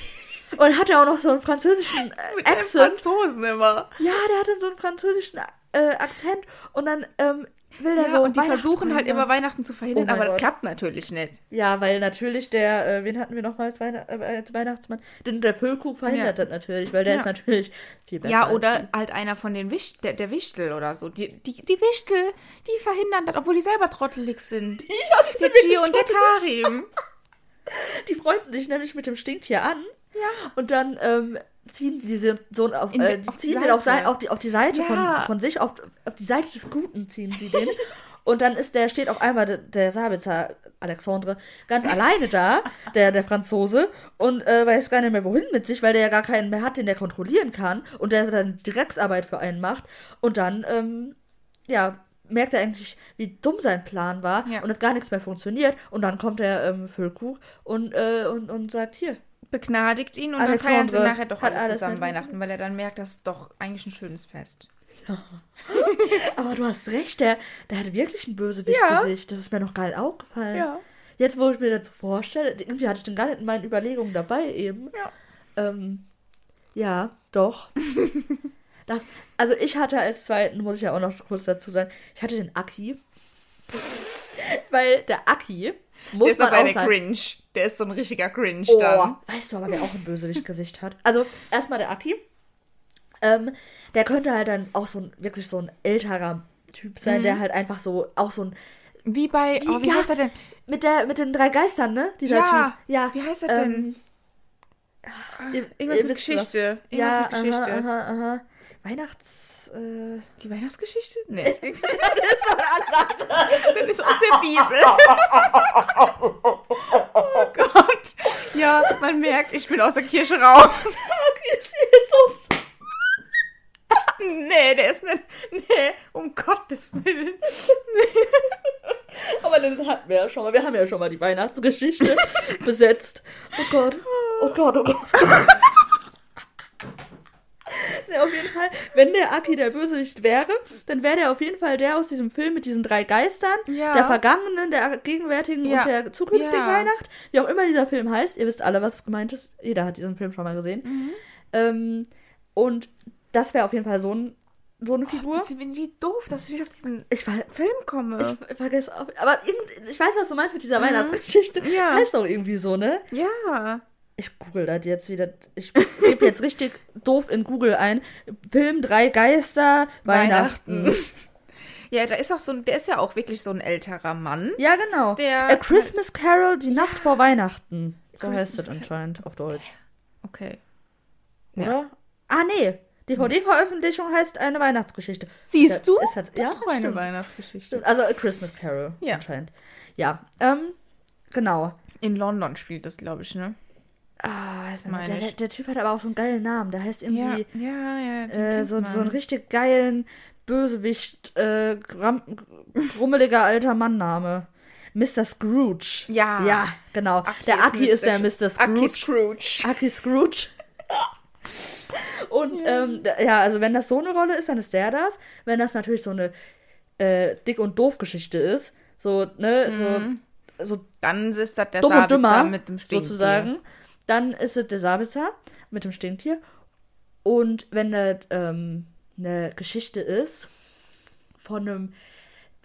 Und hat er auch noch so einen französischen äh, Mit Accent. Franzosen immer. Ja, der hat dann so einen französischen äh, Akzent und dann ähm, will ja, so. Und die versuchen halt immer Weihnachten zu verhindern, oh aber Gott. das klappt natürlich nicht. Ja, weil natürlich der, äh, wen hatten wir noch mal als, Weihn äh, als Weihnachtsmann? Den, der Füllkuch verhindert ja. das natürlich, weil der ja. ist natürlich viel besser. Ja, oder halt einer von den Wicht, der, der Wichtel oder so. Die, die, die Wichtel, die verhindern das, obwohl die selber trottelig sind. Ja, der Gio und der Karim. Die freunden sich nämlich mit dem Stinktier an. Ja. Und dann ähm, ziehen die diese so auf, äh, die ziehen den auf, auf, die, auf die Seite ja. von, von sich, auf, auf die Seite des Guten ziehen sie den. Und dann ist der, steht auf einmal der, der Sabitzer Alexandre ganz alleine da, der, der Franzose, und äh, weiß gar nicht mehr wohin mit sich, weil der ja gar keinen mehr hat, den der kontrollieren kann und der dann Direktsarbeit für einen macht. Und dann, ähm, ja, merkt er eigentlich, wie dumm sein Plan war ja. und dass gar nichts mehr funktioniert. Und dann kommt der ähm, Füllkuch und, äh, und, und sagt, hier, begnadigt ihn und Alexandre dann feiern sie nachher doch alle zusammen Weihnachten, weil er dann merkt, das ist doch eigentlich ein schönes Fest. Ja. Aber du hast recht, der, der hat wirklich ein Bösewicht-Gesicht. Ja. Das ist mir noch gar nicht aufgefallen. Ja. Jetzt, wo ich mir das so vorstelle, irgendwie hatte ich den gar nicht in meinen Überlegungen dabei eben. Ja. Ähm, ja, doch. das, also ich hatte als zweiten, muss ich ja auch noch kurz dazu sagen, ich hatte den Aki. Weil der Aki muss der ist aber der Cringe. Der ist so ein richtiger Cringe oh, dann. Weißt du aber, wer auch ein Bösewicht-Gesicht hat? Also, erstmal der Aki. Ähm, der könnte halt dann auch so ein, wirklich so ein älterer Typ sein, mhm. der halt einfach so, auch so ein. Wie bei, wie, oh, wie ja, heißt er denn? Mit, der, mit den drei Geistern, ne? Dieser ja, Typ. Ja. Wie heißt er denn? Ähm, ihr, Irgendwas mit Geschichte. Irgendwas ja, mit Geschichte. Aha, aha, aha. Weihnachts. Äh... Die Weihnachtsgeschichte? Nee. das ist. Das ist aus der Bibel. oh Gott. Ja, man merkt, ich bin aus der Kirche raus. ist Jesus. nee, der ist nicht. Nee, um Gottes Willen. Nee. Aber dann hatten wir ja schon mal, wir haben ja schon mal die Weihnachtsgeschichte besetzt. Oh Gott, oh Gott, oh Gott. Ja, auf jeden Fall, wenn der Aki der Bösewicht wäre, dann wäre der auf jeden Fall der aus diesem Film mit diesen drei Geistern, ja. der vergangenen, der gegenwärtigen ja. und der zukünftigen. Weihnacht. Wie auch immer dieser Film heißt. Ihr wisst alle, was gemeint ist. Jeder hat diesen Film schon mal gesehen. Mhm. Ähm, und das wäre auf jeden Fall so ein so eine Figur. Oh, bin ich doof, dass ich auf diesen ich war, Film komme. Ich vergesse auch. Aber ich weiß, was du meinst mit dieser mhm. Weihnachtsgeschichte. Ja. Das heißt doch irgendwie so, ne? Ja. Ich google das jetzt wieder. Ich gebe jetzt richtig doof in Google ein. Film Drei Geister, Weihnachten. Weihnachten. Ja, da ist auch so ein, der ist ja auch wirklich so ein älterer Mann. Ja, genau. Der A Christmas Carol, die ja. Nacht vor Weihnachten. So Christmas heißt das anscheinend auf Deutsch. Okay. Oder? Ja. Ah, nee. DVD-Veröffentlichung heißt eine Weihnachtsgeschichte. Siehst du? Ist halt, ja, auch eine. Weihnachtsgeschichte. Stimmt. Also A Christmas Carol ja. anscheinend. Ja, ähm, genau. In London spielt das, glaube ich, ne? Ah, weiß nicht, der, der, der, Typ hat aber auch so einen geilen Namen. Der heißt irgendwie ja, ja, ja, äh, so, so einen richtig geilen Bösewicht, äh, grummeliger alter Mannname. Mr. Scrooge. Ja. Ja, genau. Aki der Aki ist, ist der Mr. Scrooge. Aki Scrooge. Aki Scrooge. Und ja. Ähm, ja, also wenn das so eine Rolle ist, dann ist der das. Wenn das natürlich so eine äh, dick und doof Geschichte ist, so, ne, mhm. so, so dann ist das der Sabitzer mit dem Stinktier. Sozusagen. Dann ist es der Sabitzer mit dem Stinktier. Und wenn das ähm, eine Geschichte ist von einem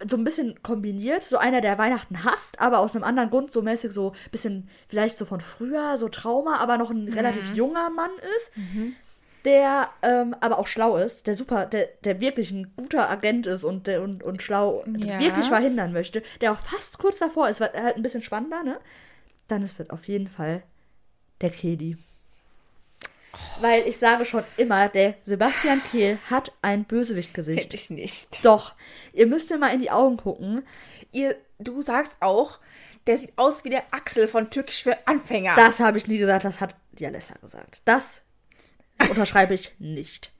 so ein bisschen kombiniert, so einer, der Weihnachten hasst, aber aus einem anderen Grund so mäßig so ein bisschen vielleicht so von früher, so Trauma, aber noch ein mhm. relativ junger Mann ist. Mhm der ähm, aber auch schlau ist, der super, der, der wirklich ein guter Agent ist und, der, und, und schlau ja. wirklich verhindern möchte, der auch fast kurz davor ist, halt ein bisschen spannender, ne? Dann ist das auf jeden Fall der Kedi. Oh. Weil ich sage schon immer, der Sebastian Kehl hat ein Bösewichtgesicht. Finde ich nicht. Doch. Ihr müsst mir mal in die Augen gucken. Ihr, du sagst auch, der sieht aus wie der Axel von Türkisch für Anfänger. Das habe ich nie gesagt, das hat die Alessa gesagt. Das Unterschreibe ich nicht.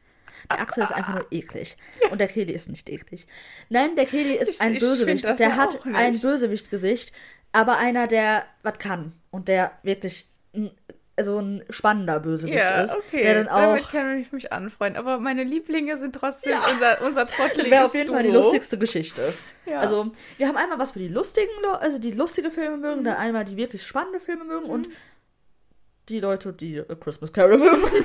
Der Axel ist einfach nur eklig. Und der Keli ist nicht eklig. Nein, der Keli ist ich, ein Bösewicht. Der ja hat ein Bösewichtgesicht, aber einer, der was kann. Und der wirklich so ein spannender Bösewicht ja, ist. Okay. Der dann auch, Damit kann ich mich anfreunden. Aber meine Lieblinge sind trotzdem ja. unser, unser trotteliges Wäre auf jeden Duo. Fall die lustigste Geschichte. Ja. Also, wir haben einmal was für die lustigen, also die lustige Filme mögen, mhm. dann einmal die wirklich spannende Filme mögen mhm. und die Leute, die A Christmas Carol mögen.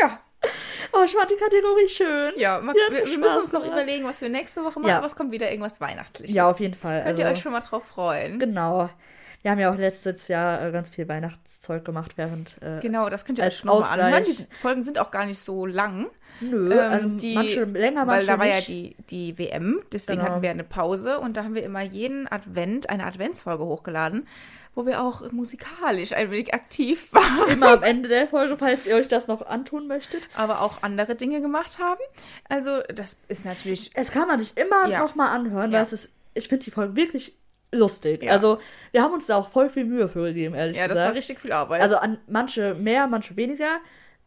ja. Oh, ich fand die Kategorie schön. Ja, mal, wir, wir müssen uns noch überlegen, was wir nächste Woche machen, ja. aber es kommt wieder irgendwas Weihnachtliches. Ja, auf jeden Fall. Könnt also, ihr euch schon mal drauf freuen. Genau. Wir haben ja auch letztes Jahr äh, ganz viel Weihnachtszeug gemacht, während. Äh, genau, das könnt ihr euch schon mal anhören. Die Folgen sind auch gar nicht so lang. Nö, ähm, also die, manche länger, manche Weil da war nicht. ja die, die WM, deswegen genau. hatten wir eine Pause und da haben wir immer jeden Advent eine Adventsfolge hochgeladen wo wir auch musikalisch ein wenig aktiv waren. Immer am Ende der Folge, falls ihr euch das noch antun möchtet. Aber auch andere Dinge gemacht haben. Also, das ist natürlich. Es kann man sich immer ja. noch mal anhören, ja. weil es ist, ich finde die Folge wirklich lustig. Ja. Also, wir haben uns da auch voll viel Mühe für gegeben, ehrlich gesagt. Ja, das war richtig viel Arbeit. Also, an manche mehr, manche weniger.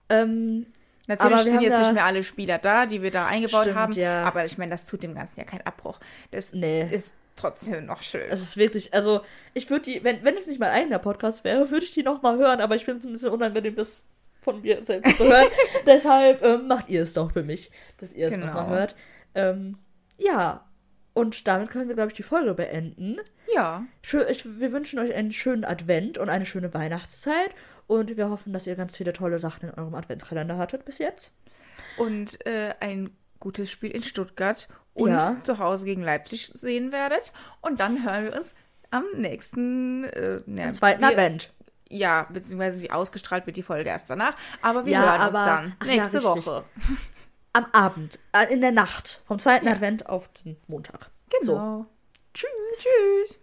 Ähm, Natürlich sind jetzt nicht mehr alle Spieler da, die wir da eingebaut stimmt, haben. Ja. Aber ich meine, das tut dem Ganzen ja keinen Abbruch. Das nee. ist trotzdem noch schön. Es ist wirklich, also ich würde die, wenn, wenn es nicht mein eigener Podcast wäre, würde ich die noch mal hören, aber ich finde es ein bisschen unangenehm, das von mir selbst zu hören. Deshalb ähm, macht ihr es doch für mich, dass ihr es genau. noch mal hört. Ähm, ja, und damit können wir, glaube ich, die Folge beenden. Ja. Ich, wir wünschen euch einen schönen Advent und eine schöne Weihnachtszeit. Und wir hoffen, dass ihr ganz viele tolle Sachen in eurem Adventskalender hattet bis jetzt. Und äh, ein gutes Spiel in Stuttgart und ja. zu Hause gegen Leipzig sehen werdet. Und dann hören wir uns am nächsten äh, ne, am zweiten wir, Advent. Ja, beziehungsweise ausgestrahlt wird die Folge erst danach. Aber wir ja, hören aber, uns dann nächste ja, Woche. am Abend, äh, in der Nacht, vom zweiten ja. Advent auf den Montag. Genau. So. Tschüss. Tschüss.